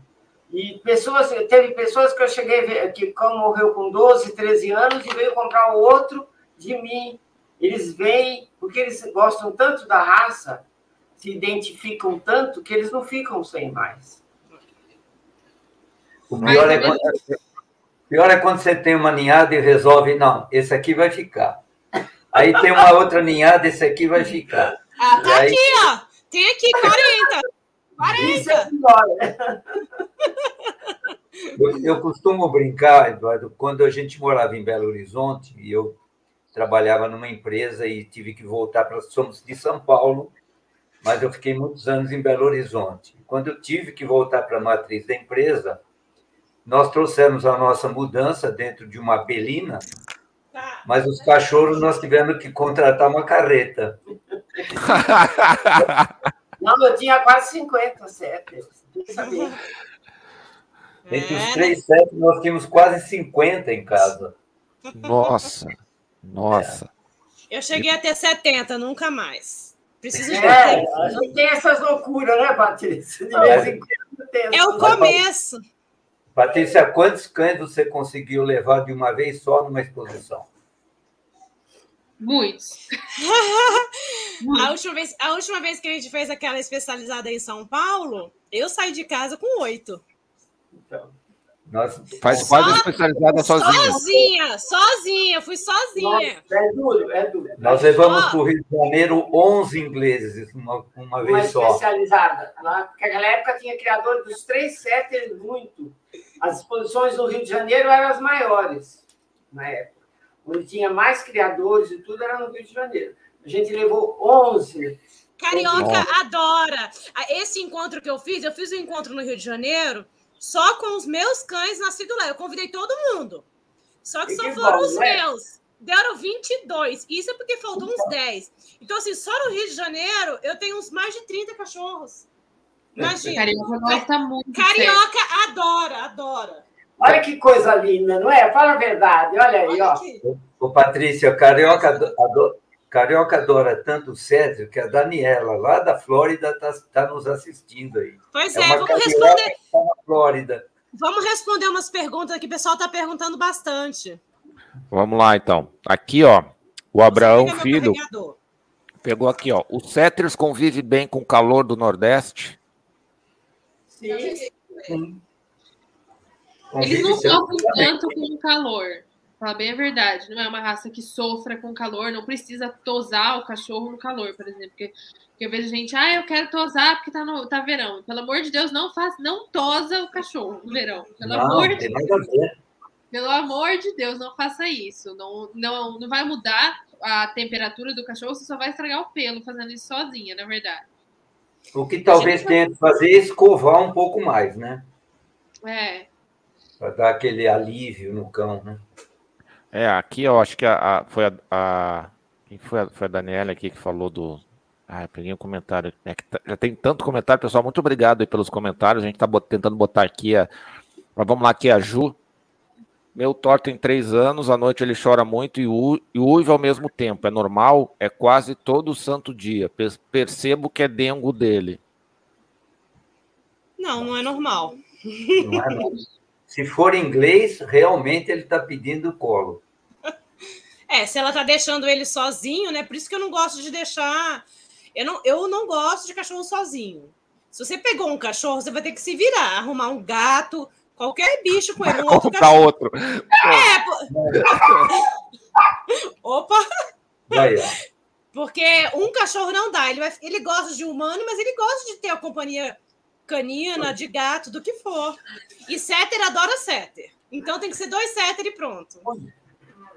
E pessoas, teve pessoas que eu cheguei a ver, que como morreu com 12, 13 anos e veio comprar o outro de mim. Eles vêm, porque eles gostam tanto da raça, se identificam tanto, que eles não ficam sem mais. O pior, é quando, pior é quando você tem uma ninhada e resolve, não, esse aqui vai ficar. Aí tem uma outra ninhada, esse aqui vai ficar. Ah, tá aí... aqui, ó. Tem aqui 40. 40. Isso é pior. Né? Eu, eu costumo brincar, Eduardo, quando a gente morava em Belo Horizonte, e eu trabalhava numa empresa e tive que voltar para. Somos de São Paulo, mas eu fiquei muitos anos em Belo Horizonte. Quando eu tive que voltar para a matriz da empresa, nós trouxemos a nossa mudança dentro de uma belina, tá. mas os cachorros nós tivemos que contratar uma carreta. Não, eu tinha quase 50 setas. Entre os é, três né? setas, nós tínhamos quase 50 em casa. Nossa, nossa. Eu cheguei até 70, nunca mais. Preciso de é, a gente tem essas loucuras, né, Patrícia? De vez em quando tem É o começo. Patrícia, quantos cães você conseguiu levar de uma vez só numa exposição? Muitos. a, última vez, a última vez que a gente fez aquela especializada em São Paulo, eu saí de casa com oito. Então, faz quase especializada sozinha. Sozinha, sozinha, fui sozinha. Nossa, é duro, é duro. Nós levamos para o Rio de Janeiro 11 ingleses uma, uma vez uma só. especializada. Lá, porque naquela época tinha criador dos três setters muito. As exposições no Rio de Janeiro eram as maiores na época onde tinha mais criadores e tudo, era no Rio de Janeiro. A gente levou 11. Carioca Nossa. adora. Esse encontro que eu fiz, eu fiz um encontro no Rio de Janeiro só com os meus cães nascidos lá. Eu convidei todo mundo. Só que e só que foram bom, os né? meus. Deram 22. Isso é porque faltou uns 10. Então, assim, só no Rio de Janeiro eu tenho uns mais de 30 cachorros. Imagina. Carioca gosta muito. Carioca adora, adora. Olha que coisa linda, não é? Fala a verdade, olha aí, olha ó. Ô, Patrícia, Carioca, adora, Carioca adora tanto o Cédric que a Daniela, lá da Flórida, está tá nos assistindo aí. Pois é, é vamos responder. Tá na Flórida. Vamos responder umas perguntas que o pessoal está perguntando bastante. Vamos lá, então. Aqui, ó, o Abraão Filho pegou aqui, ó. O Ceters convive bem com o calor do Nordeste? Sim. Sim. Eles não sofrem tanto com o calor. Fala bem a verdade. Não é uma raça que sofra com calor, não precisa tosar o cachorro no calor, por exemplo. Porque, porque eu vejo gente, ah, eu quero tosar porque tá, no, tá verão. Pelo amor de Deus, não faz, não tosa o cachorro no verão. Pelo não, amor de Deus. Pelo amor de Deus, não faça isso. Não, não, não vai mudar a temperatura do cachorro, você só vai estragar o pelo fazendo isso sozinha, na verdade. O que talvez tenha que fazer é escovar um pouco mais, né? É, para dar aquele alívio no cão, né? É, aqui eu acho que a, a foi a, a, quem foi a, foi a Daniela aqui que falou do ah, peguei um comentário. É que tá, já tem tanto comentário, pessoal. Muito obrigado aí pelos comentários. A gente está bot, tentando botar aqui a. Mas vamos lá, aqui a Ju. Meu Thor tem três anos, à noite ele chora muito e, u, e uiva ao mesmo tempo. É normal? É quase todo santo dia. Percebo que é dengo dele. Não, não é normal. Não é normal. Se for inglês, realmente ele está pedindo colo. É, se ela está deixando ele sozinho, né? Por isso que eu não gosto de deixar. Eu não, eu não gosto de cachorro sozinho. Se você pegou um cachorro, você vai ter que se virar, arrumar um gato, qualquer bicho com ele. Um outro cachorro. outro. É, Opa! Vai, Porque um cachorro não dá. Ele, vai, ele gosta de humano, mas ele gosta de ter a companhia canina, de gato, do que for. E setter adora setter. Então tem que ser dois setter e pronto.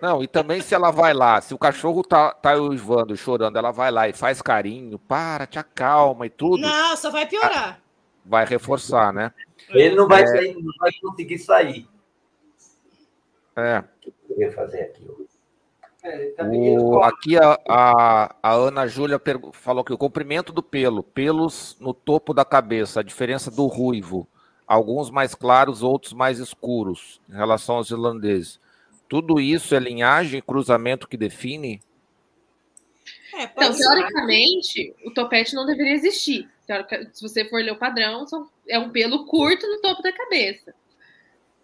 Não, e também se ela vai lá, se o cachorro tá, tá uivando, chorando, ela vai lá e faz carinho, para, te acalma e tudo. Não, só vai piorar. Vai reforçar, né? Ele não vai, é... sair, não vai conseguir sair. É. O que eu ia fazer aqui? É, o, aqui a, a, a Ana Júlia falou que o comprimento do pelo, pelos no topo da cabeça, a diferença do ruivo, alguns mais claros, outros mais escuros, em relação aos irlandeses. Tudo isso é linhagem e cruzamento que define? É, então, teoricamente, o topete não deveria existir. Se você for ler o padrão, é um pelo curto no topo da cabeça.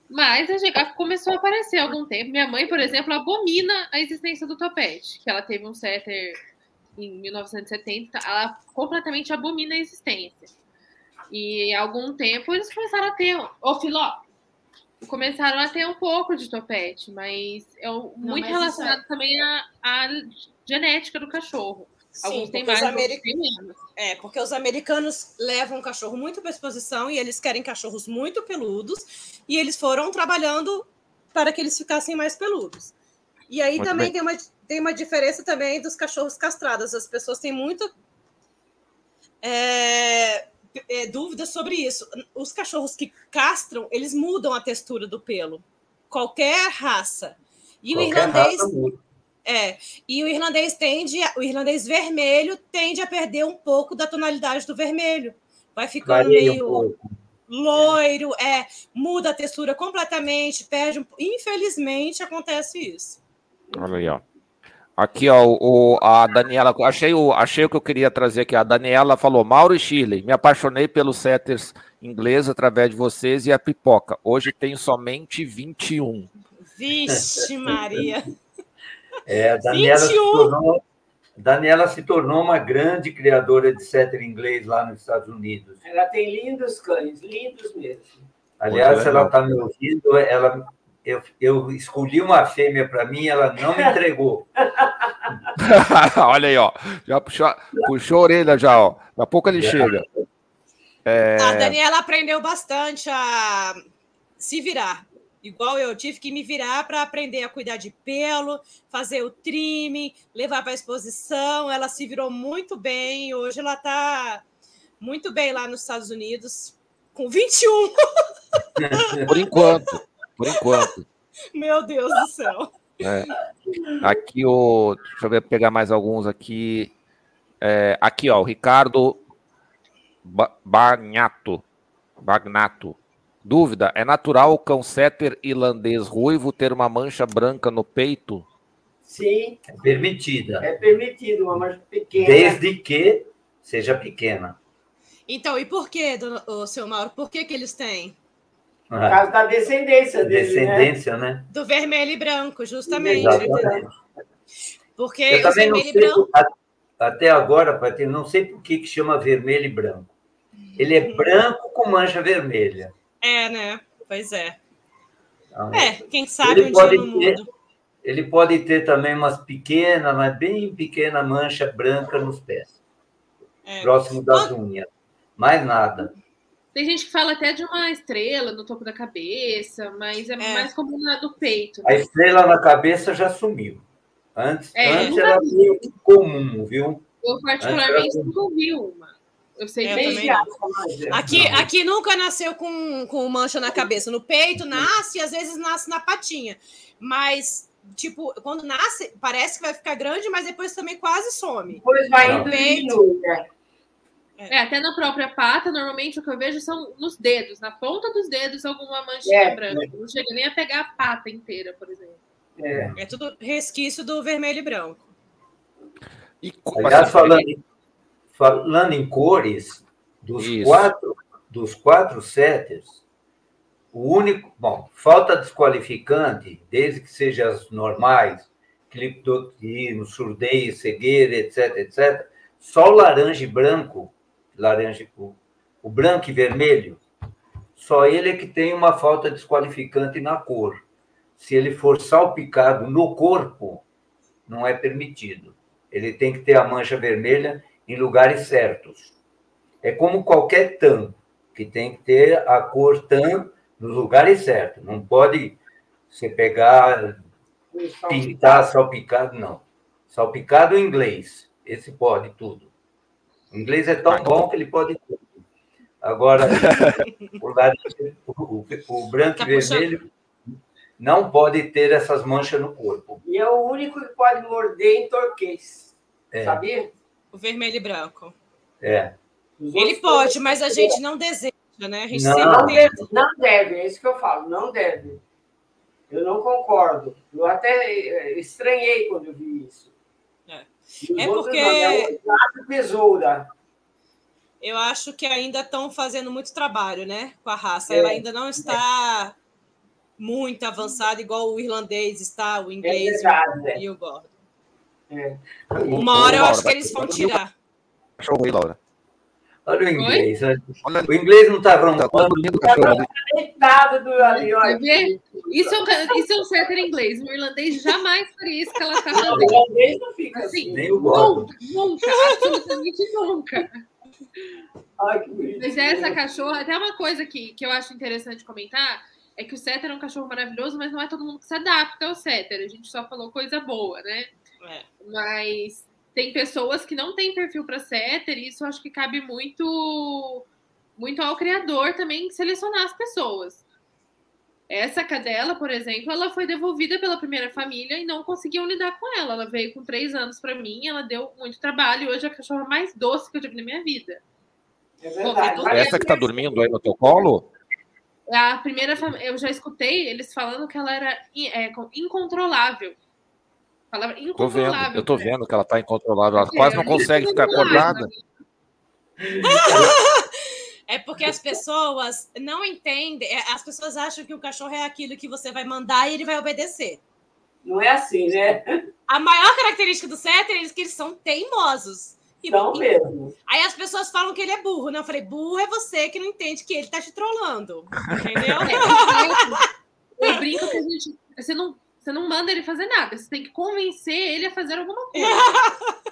Mas a começou a aparecer há algum tempo. Minha mãe, por exemplo, abomina a existência do topete, que ela teve um setter em 1970, ela completamente abomina a existência. E há algum tempo eles começaram a ter, ô Filó, começaram a ter um pouco de topete, mas é muito mas relacionado é... também à, à genética do cachorro. Sim, Alguns têm mais, americ... menos. É, porque os americanos levam o cachorro muito para exposição e eles querem cachorros muito peludos e eles foram trabalhando para que eles ficassem mais peludos. E aí muito também tem uma, tem uma diferença também dos cachorros castrados. As pessoas têm muito é, é, dúvidas sobre isso. Os cachorros que castram, eles mudam a textura do pelo. Qualquer raça. E Qualquer o irlandês. É, e o irlandês tende, o irlandês vermelho tende a perder um pouco da tonalidade do vermelho. Vai ficando Varia meio um loiro, é, muda a textura completamente, perde um... Infelizmente acontece isso. Olha aí, ó. Aqui, ó, o, a Daniela, achei o, achei o que eu queria trazer aqui. A Daniela falou: Mauro e Chile, me apaixonei pelos setters ingleses através de vocês e a pipoca. Hoje tenho somente 21. Vixe, Maria! É, a Daniela se, tornou, Daniela se tornou uma grande criadora de setter inglês lá nos Estados Unidos. Ela tem lindos cães, lindos mesmo. Aliás, se ela está me ouvindo, ela, eu, eu escolhi uma fêmea para mim, ela não me entregou. Olha aí, ó. Já puxou, puxou a orelha já, ó. Daqui a pouco ele é. chega. É... A Daniela aprendeu bastante a se virar. Igual eu tive que me virar para aprender a cuidar de pelo, fazer o trimming, levar para a exposição. Ela se virou muito bem. Hoje ela está muito bem lá nos Estados Unidos, com 21. Por enquanto, por enquanto. Meu Deus do céu. É. Aqui o. Deixa eu ver, pegar mais alguns aqui. É, aqui, ó, o Ricardo Bagnato. Bagnato. Dúvida: é natural o cão setter irlandês ruivo ter uma mancha branca no peito? Sim. É permitida. É permitido, uma mancha pequena. Desde que seja pequena. Então, e por que, o seu Mauro? Por que, que eles têm? Por causa da descendência dele, né? Descendência, né? né? Do vermelho e branco, justamente. Exatamente. Porque Eu também não sei, branco... até agora, Patrícia, não sei por que, que chama vermelho e branco. Ele é branco com mancha vermelha. É, né? Pois é. Então, é, quem sabe ele um pode dia ter, mundo. Ele pode ter também umas pequenas, mas bem pequena mancha branca nos pés. É. Próximo das unhas. Mais nada. Tem gente que fala até de uma estrela no topo da cabeça, mas é, é. mais comum na do peito. Né? A estrela na cabeça já sumiu. Antes, é, antes era meio comum, viu? Eu particularmente nunca vi uma. Eu sei é, bem. Aqui, aqui nunca nasceu com, com mancha na cabeça. No peito nasce, às vezes nasce na patinha. Mas, tipo, quando nasce, parece que vai ficar grande, mas depois também quase some. Depois vai no peito. É. é, até na própria pata, normalmente o que eu vejo são nos dedos, na ponta dos dedos, alguma manchinha é, branca. É. Não chega nem a pegar a pata inteira, por exemplo. É, é tudo resquício do vermelho e branco. E Aliás, falando, falando em cores, dos quatro, dos quatro setters, o único. Bom, falta desqualificante, desde que sejam as normais, cliptotismo, surdez, cegueira, etc, etc. Só o laranja e branco, laranja, o branco e vermelho, só ele é que tem uma falta desqualificante na cor. Se ele for salpicado no corpo, não é permitido. Ele tem que ter a mancha vermelha em lugares certos. É como qualquer TAM, que tem que ter a cor TAM nos lugares certos. Não pode você pegar, pintar salpicado, não. Salpicado em inglês, esse pode tudo. O inglês é tão bom que ele pode tudo. Agora, o, lado, o, o branco e vermelho não pode ter essas manchas no corpo. E é o único que pode morder em turquês. É. Sabia? O vermelho e branco. É. Ele pode, mas a gente não deseja, né? A gente Não. Não sempre deve, tenta. não deve, é isso que eu falo, não deve. Eu não concordo. Eu até eh, estranhei quando eu vi isso. É. E É porque- não, é o tesoura. Eu acho que ainda estão fazendo muito trabalho, né? Com a raça. É. Ela ainda não está muito avançada, igual o irlandês está, o É inglês verdade. é. e o gordo. É. Uma hora eu acho que eles vão tirar. Cachorro aí, Laura. Olha o inglês. olha. Olha, O inglês não está tá roncando. todo dormindo cachorro. Deitado do ali, vê? Isso é, um, isso é um setter inglês. O irlandês jamais faria isso que ela está fazendo. o irlandês não fica Assim, assim. Nem o. Nunca, nunca, absolutamente nunca. Ai, que bonito. Mas essa cachorra, até uma coisa que, que eu acho interessante comentar é que o setter é um cachorro maravilhoso, mas não é todo mundo que se adapta ao setter. A gente só falou coisa boa, né? É. Mas tem pessoas que não têm perfil para setter, e isso acho que cabe muito, muito ao criador também selecionar as pessoas. Essa cadela, por exemplo, ela foi devolvida pela primeira família e não conseguiam lidar com ela. Ela veio com três anos para mim, ela deu muito trabalho e hoje é a cachorra mais doce que eu tive na minha vida. É verdade. Essa que tá dormindo aí no teu colo? A primeira eu já escutei eles falando que ela era in- é, com- incontrolável. Palavra Tô vendo, eu tô né? vendo que ela tá incontrolável. Ela quase não consegue ficar acordada. É porque as pessoas não entendem, é, as pessoas acham que o cachorro é aquilo que você vai mandar e ele vai obedecer. Não é assim, né? A maior característica do setter é que eles são teimosos. E, Então e- mesmo. aí as pessoas falam que ele é burro, né? Eu falei, burro é você que não entende que ele tá te trollando. Entendeu? É, eu brinco que a gente. Você não, você não manda ele fazer nada, você tem que convencer ele a fazer alguma coisa.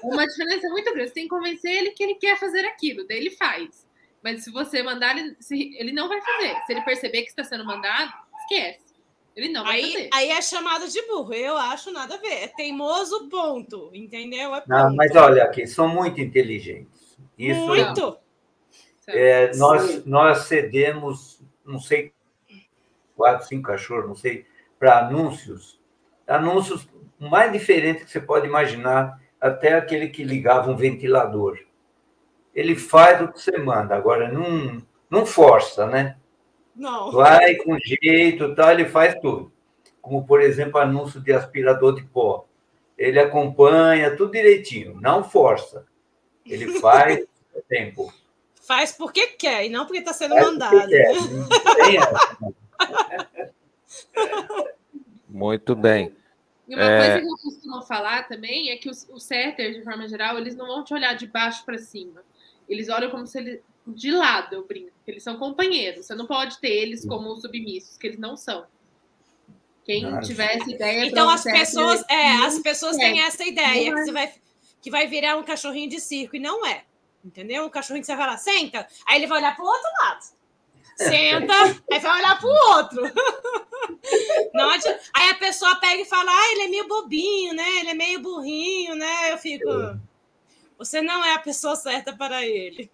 Uma diferença muito grande. Você tem que convencer ele que ele quer fazer aquilo, daí ele faz. Mas se você mandar, ele, se- ele não vai fazer. Se ele perceber que está sendo mandado, esquece. Ele não vai Aí, fazer. aí é chamado de burro. Eu acho nada a ver. É teimoso, ponto. Entendeu? É Não, ponto. mas olha aqui, são muito inteligentes. Isso Muito. é, nós, Sim. nós cedemos, não sei, quatro, cinco cachorros, não sei, para anúncios. Anúncios mais diferentes que você pode imaginar, até aquele que ligava um ventilador. Ele faz o que você manda, agora não, não força, né? Não. Vai com jeito, tal, ele faz tudo. Como, por exemplo, anúncio de aspirador de pó. Ele acompanha tudo direitinho, não força. Ele faz o tempo. Faz porque quer e não porque está sendo Faz mandado. porque quer, não tem essa. Muito bem. E uma É. coisa que eu costumo falar também é que os, os setters, de forma geral, eles não vão te olhar de baixo para cima. Eles olham como se eles. De lado, eu brinco. porque Eles são companheiros. Você não pode ter eles como submissos, que eles não são. Quem tiver essa ideia. Então um as setter, pessoas, é, as pessoas é. têm essa ideia que é. você vai que vai virar um cachorrinho de circo e não é. Entendeu? Um cachorrinho que você vai lá, senta, aí ele vai olhar para o outro lado. Senta, aí vai olhar para o outro. Não adianta. Aí a pessoa pega e fala: "Ah, ele é meio bobinho, né? Ele é meio burrinho, né?" Eu fico Você não é a pessoa certa para ele.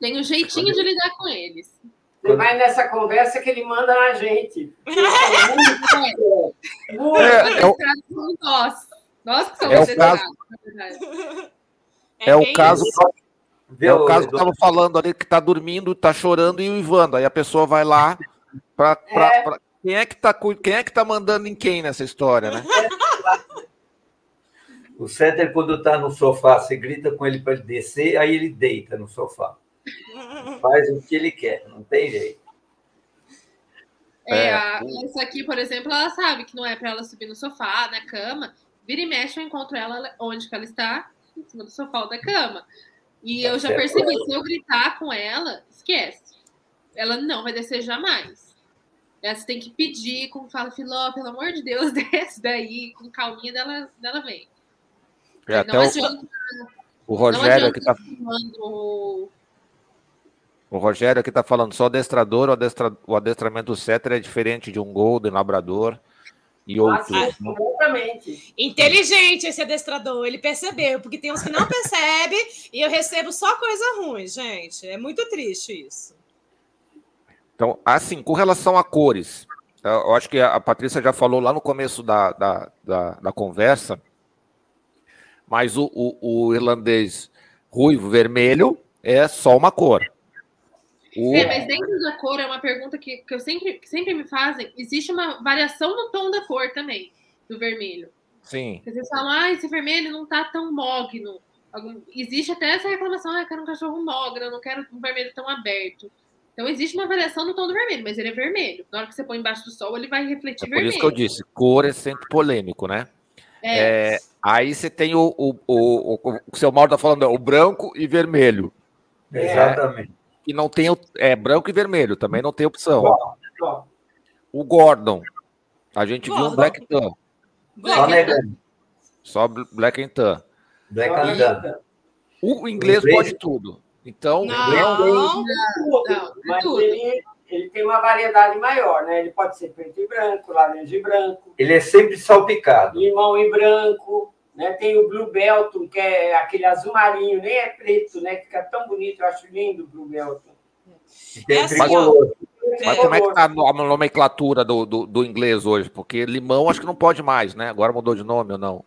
Tem um jeitinho de lidar com eles. Você vai nessa conversa que ele manda na gente. Muito. É, é o- nós. Nós que somos É o na verdade. É o caso- isso. Vê É o caso que Eduardo, estava falando ali que tá dormindo, tá chorando e uivando. Aí a pessoa vai lá para quem é que tá cu- quem é que tá mandando em quem nessa história, né? O setter, quando está no sofá, você grita com ele para ele descer, aí ele deita no sofá. Faz o que ele quer, não tem jeito. É, É. a, essa aqui, por exemplo, ela sabe que não é para ela subir no sofá, na cama. Vira e mexe, eu encontro ela onde que ela está, em cima do sofá ou da cama. E eu já percebi, se eu gritar com ela, esquece. Ela não vai descer jamais. Você tem que pedir, como fala, Filó, pelo amor de Deus, desce daí, com calminha dela, dela vem. É, não adianta, o, o Rogério aqui tá. O... o Rogério aqui tá falando, só adestrador, o, adestra... o adestramento do setter é diferente de um Golden Labrador e outros. Ah, Inteligente esse adestrador, ele percebeu, porque tem uns que não percebem e eu recebo só coisa ruim, gente. É muito triste isso. Então, assim, com relação a cores, eu acho que a Patrícia já falou lá no começo da, da, da, da conversa, mas o, o, o, irlandês ruivo vermelho é só uma cor. O... É, mas dentro da cor é uma pergunta que, que eu sempre, que sempre me fazem. Existe uma variação no tom da cor também, do vermelho. Sim. Vocês falam, ah, esse vermelho não tá tão mogno. Existe até essa reclamação, ah, eu quero um cachorro mogno, eu não quero um vermelho tão aberto. Então existe uma variação no tom do vermelho, mas ele é vermelho. Na hora que você põe embaixo do sol, ele vai refletir é por vermelho. Por isso que eu disse, cor é sempre polêmico, né? É. É, aí você tem o, o, o, o, o seu Mauro está falando, o branco e vermelho. Exatamente e não tem é branco e vermelho, também não tem opção. O Gordon, a gente Gordon. viu um Black Tan. Só negando. Só Black and Tan. Black and Tan. O inglês, pode tudo. Então, não, não, não, mas ele, ele tem uma variedade maior, né? Ele pode ser preto e branco, laranja e branco. Ele é sempre salpicado. Limão e branco. Né? Tem o Blue Belton, que é aquele azul marinho, nem é preto, né? Fica tão bonito, eu acho lindo o Blue Belton. Tem é assim, tricolor. Mas como é que tá a nomenclatura do, do, do, inglês hoje? Porque limão acho que não pode mais, né? Agora mudou de nome ou não?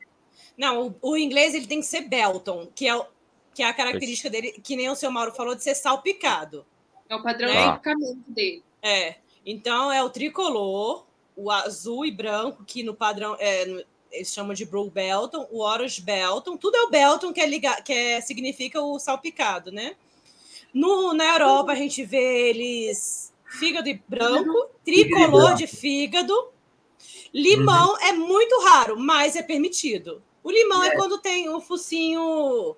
Não, o, o inglês ele tem que ser Belton, que é, que é a característica dele, que nem o seu Mauro falou, de ser salpicado. É o padrão né? de dele. É. Então é o tricolor, o azul e branco, que no padrão. É, eles chamam de Blue Belton, o Orange Belton, tudo é o Belton que é, liga, que é significa o salpicado, né? No, na Europa a gente vê eles fígado e branco, tricolor de fígado. Limão é muito raro, mas é permitido. O limão é, é quando tem um focinho.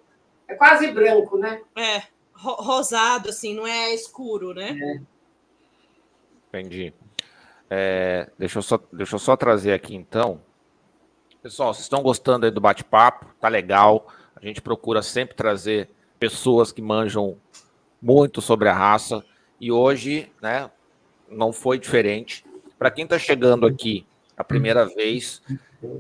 É quase branco, né? É, ro rosado, assim, não é escuro, né? É. Entendi. É, deixa, eu só, deixa eu só trazer aqui então Pessoal, vocês estão gostando aí do bate-papo? Tá legal. A gente procura sempre trazer pessoas que manjam muito sobre a raça. E hoje, né, não foi diferente. Para quem está chegando aqui a primeira vez,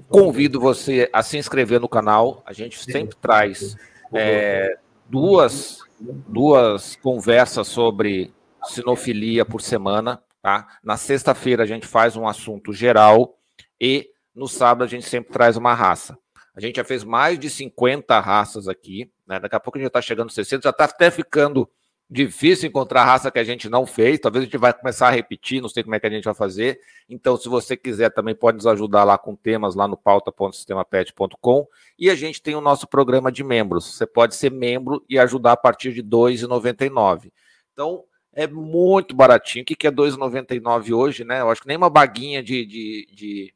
convido você a se inscrever no canal. A gente sempre traz é, duas, duas conversas sobre sinofilia por semana. Tá? Na sexta-feira a gente faz um assunto geral e no sábado a gente sempre traz uma raça. A gente já fez mais de 50 raças aqui, né? Daqui a pouco a gente já está chegando 60, já está até ficando difícil encontrar raça que a gente não fez. Talvez a gente vai começar a repetir, não sei como é que a gente vai fazer. Então, se você quiser, também pode nos ajudar lá com temas lá no pauta.sistemapet.com. E a gente tem o nosso programa de membros. Você pode ser membro e ajudar a partir de R$ 2,99. Então, é muito baratinho. O que é R$ 2,99 hoje, né? Eu acho que nem uma baguinha de, de, de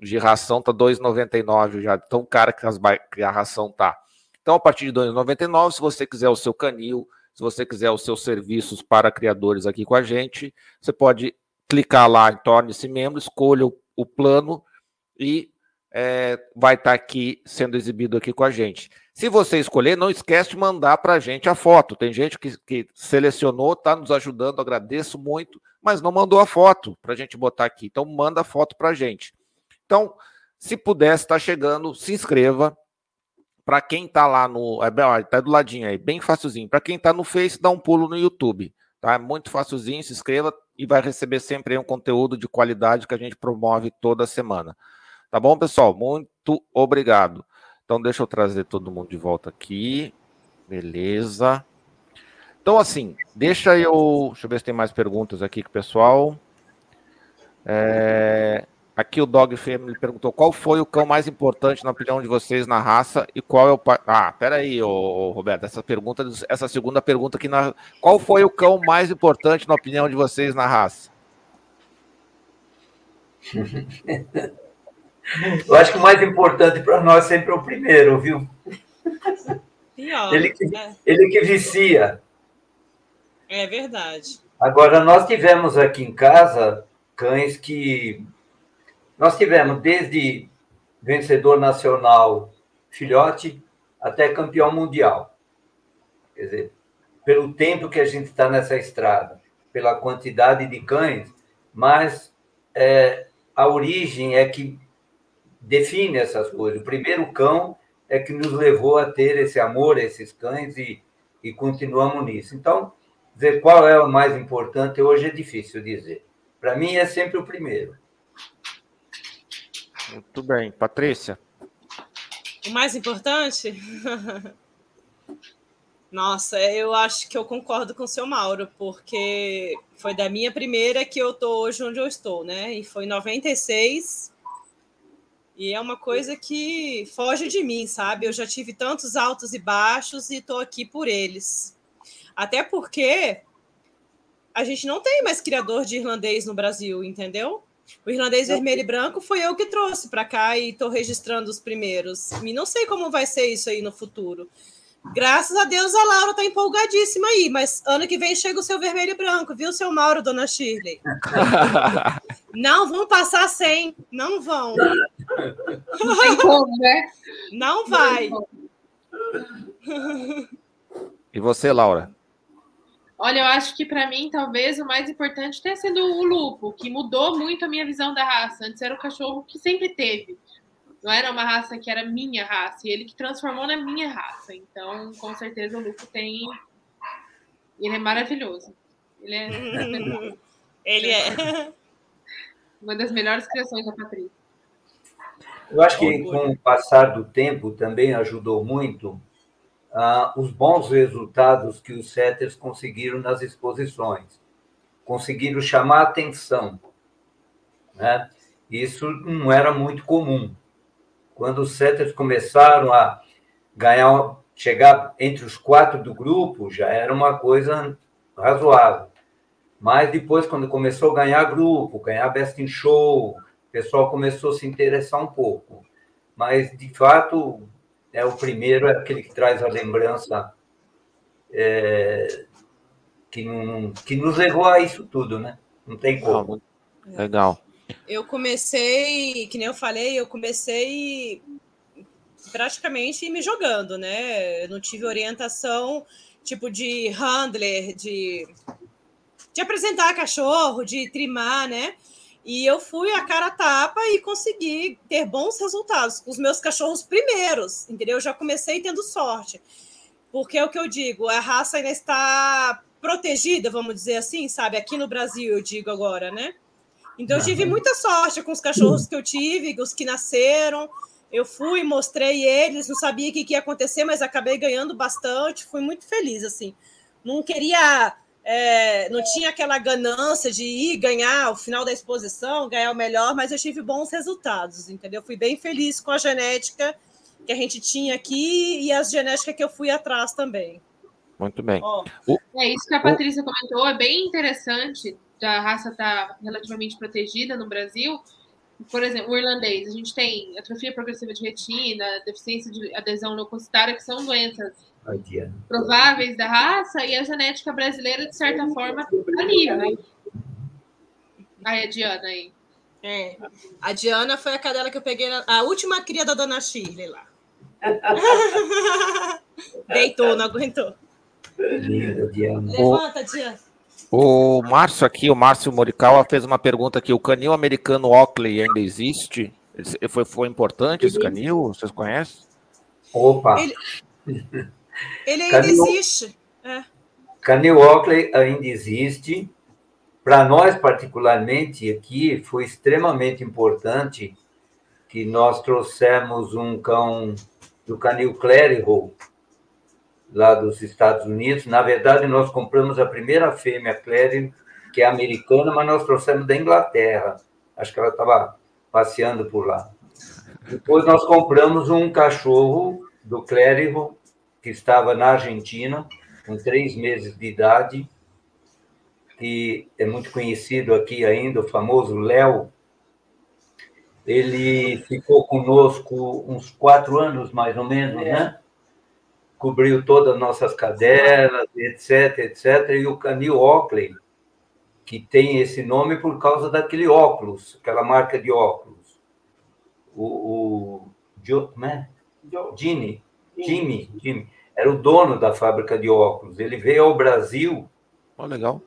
de ração tá 2,99 já, tão cara que, as, que a ração tá. Então, a partir de 2,99, se você quiser o seu canil, se você quiser os seus serviços para criadores aqui com a gente, você pode clicar lá em torne-se membro, escolha o, o plano e é, vai estar tá aqui sendo exibido aqui com a gente. Se você escolher, não esquece de mandar para a gente a foto. Tem gente que, que selecionou, está nos ajudando, agradeço muito, mas não mandou a foto para a gente botar aqui. Então, manda a foto para a gente. Então, se puder, está chegando, se inscreva. Para quem está lá no. É, tá do ladinho aí, bem facilzinho. Para quem está no Face, dá um pulo no YouTube. Tá? É muito facilzinho, se inscreva e vai receber sempre um conteúdo de qualidade que a gente promove toda semana. Tá bom, pessoal? Muito obrigado. Então, deixa eu trazer todo mundo de volta aqui. Beleza. Então, assim, deixa eu. Deixa eu ver se tem mais perguntas aqui com o pessoal. É, Aqui o Dog Family perguntou qual foi o cão mais importante na opinião de vocês na raça e qual é o. Ah, peraí, ô, Roberto, essa pergunta, essa segunda pergunta aqui na. Qual foi o cão mais importante na opinião de vocês na raça? Eu acho que o mais importante para nós sempre é o primeiro, viu? Pior. Ele que, é. ele que vicia. É verdade. Agora, nós tivemos aqui em casa cães que. Nós tivemos desde vencedor nacional filhote até campeão mundial. Quer dizer, pelo tempo que a gente está nessa estrada, pela quantidade de cães, mas é, a origem é que define essas coisas. O primeiro cão é que nos levou a ter esse amor a esses cães e, e continuamos nisso. Então, dizer qual é o mais importante hoje é difícil dizer. Para mim é sempre o primeiro. Muito bem. Patrícia? O mais importante? Nossa, eu acho que eu concordo com o seu Mauro, porque foi da minha primeira que eu tô hoje onde eu estou, né? E foi em 96. E é uma coisa que foge de mim, sabe? Eu já tive tantos altos e baixos e tô aqui por eles. Até porque a gente não tem mais criador de irlandês no Brasil, entendeu? O irlandês vermelho e branco foi eu que trouxe para cá e estou registrando os primeiros. E não sei como vai ser isso aí no futuro. Graças a Deus a Laura está empolgadíssima aí, mas ano que vem chega o seu vermelho e branco, viu, seu Mauro, dona Shirley? não vão passar sem, não vão. Não tem como, né? Não vai. E você, Laura? Olha, eu acho que para mim, talvez o mais importante tenha sido o Lupo, que mudou muito a minha visão da raça. Antes era o cachorro que sempre teve. Não era uma raça que era minha raça, e ele que transformou na minha raça. Então, com certeza, o Lupo tem. Ele é maravilhoso. Ele é. ele é. Uma das melhores criações da Patrícia. Eu acho que com o passar do tempo também ajudou muito ah, os bons resultados que os setters conseguiram nas exposições. Conseguiram chamar atenção. Né? Isso não era muito comum. Quando os setters começaram a ganhar, chegar entre os quatro do grupo, já era uma coisa razoável. Mas depois, quando começou a ganhar grupo, ganhar Best in Show, o pessoal começou a se interessar um pouco. Mas, de fato, é o primeiro é aquele que traz a lembrança é, que, não, que nos levou a isso tudo, né? Não tem como. Legal. Eu comecei, que nem eu falei, eu comecei praticamente me jogando, né? Eu não tive orientação tipo de handler, de, de apresentar cachorro, de trimar, né? E eu fui a cara tapa e consegui ter bons resultados com os meus cachorros primeiros, entendeu? Eu já comecei tendo sorte. Porque é o que eu digo, a raça ainda está protegida, vamos dizer assim, sabe? Aqui no Brasil, eu digo agora, né? Então, eu tive muita sorte com os cachorros que eu tive, os que nasceram. Eu fui, mostrei eles, não sabia o que, que ia acontecer, mas acabei ganhando bastante. Fui muito feliz, assim. Não queria é, não tinha aquela ganância de ir ganhar o final da exposição, ganhar o melhor, mas eu tive bons resultados, entendeu? Fui bem feliz com a genética que a gente tinha aqui e as genéticas que eu fui atrás também. Muito bem. Oh, é isso que a Patrícia comentou, é bem interessante da raça estar tá relativamente protegida no Brasil. Por exemplo, o irlandês, a gente tem atrofia progressiva de retina, deficiência de adesão leucocitária, que são doenças prováveis da raça e a genética brasileira, de certa forma, está livre. Aí, a Diana aí. É. A Diana foi a cadela que eu peguei, na... a última cria da dona Shirley lá. Deitou, não aguentou. Levanta, Diana. O Márcio aqui, o Márcio Morikawa, fez uma pergunta aqui. O canil americano Oakley ainda existe? Foi, foi importante esse canil? Vocês conhecem? Opa! Ele, ele ainda Canil, existe. É. Canil Oakley ainda existe. Para nós, particularmente, aqui, foi extremamente importante que nós trouxemos um cão do canil Clerical, lá dos Estados Unidos. Na verdade, nós compramos a primeira fêmea Clerical, que é americana, mas nós trouxemos da Inglaterra. Acho que ela estava passeando por lá. Depois nós compramos um cachorro do Clérigo, que estava na Argentina, com três meses de idade, que é muito conhecido aqui ainda, o famoso Léo. Ele ficou conosco uns quatro anos, mais ou menos, é. né? cobriu todas as nossas cadenas, etc, etc. E o Canil Oakley, que tem esse nome por causa daquele óculos, aquela marca de óculos. O, o jo, como é? Jimmy, Jimmy, Jimmy, era o dono da fábrica de óculos. Ele veio ao Brasil. Oh, legal.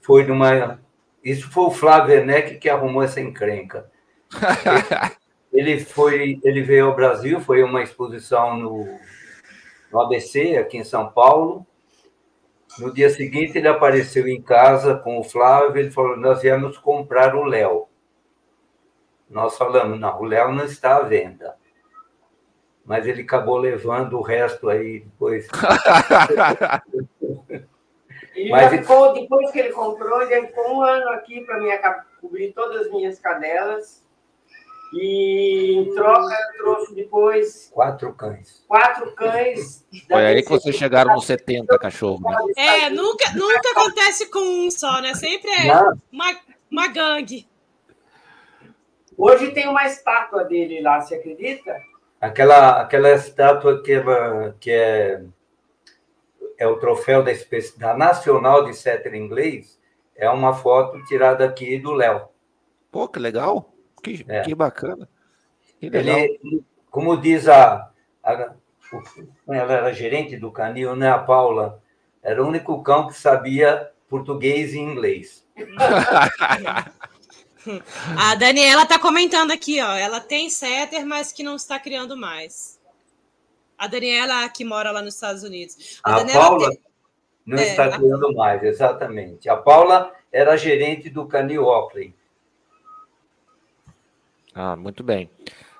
Foi numa. Isso foi o Flávio Werneck que arrumou essa encrenca. ele foi, ele veio ao Brasil, foi uma exposição no, no ABC, aqui em São Paulo. No dia seguinte, ele apareceu em casa com o Flávio. Ele falou: Nós viemos comprar o Léo. Nós falamos: Não, o Léo não está à venda. Mas ele acabou levando o resto aí depois. ele Mas... ficou, depois que ele comprou, ele ficou um ano aqui para cobrir todas as minhas cadelas. E em troca trouxe depois. Quatro cães. Quatro cães. Foi aí que vocês chegaram nos 70 cachorros. Né? É, nunca, nunca acontece com um só, né? Sempre é uma, uma gangue. Hoje tem uma estátua dele lá, você acredita? Aquela, aquela estátua que, é, que é, é o troféu da, da Nacional de Setter Inglês é uma foto tirada aqui do Léo. Pô, que legal. Que, é. que bacana. Que Ele, como diz a, a, Ela era gerente do canil, né? A Paula. Era o único cão que sabia português e inglês. a Daniela está comentando aqui, ó. Ela tem setter, mas que não está criando mais. A Daniela, que mora lá nos Estados Unidos. A, a Paula tem... não é, está criando a... mais, exatamente. A Paula era gerente do Canil Oakley. Ah, muito bem.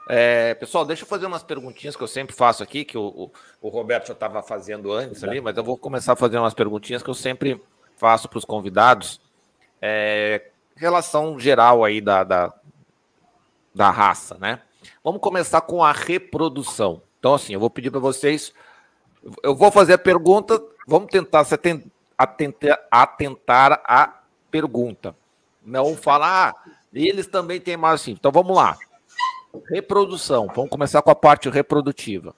É, pessoal, deixa eu fazer umas perguntinhas que eu sempre faço aqui, que o, o, o Roberto já estava fazendo antes ali, mas eu vou começar a fazer umas perguntinhas que eu sempre faço para os convidados. É, relação geral aí da, da, da raça, né? Vamos começar com a reprodução. Então, assim, eu vou pedir para vocês. Eu vou fazer a pergunta, vamos tentar se atentar, atentar a pergunta. Não falar, ah, eles também têm mais assim. Então vamos lá. Reprodução. Vamos começar com a parte reprodutiva.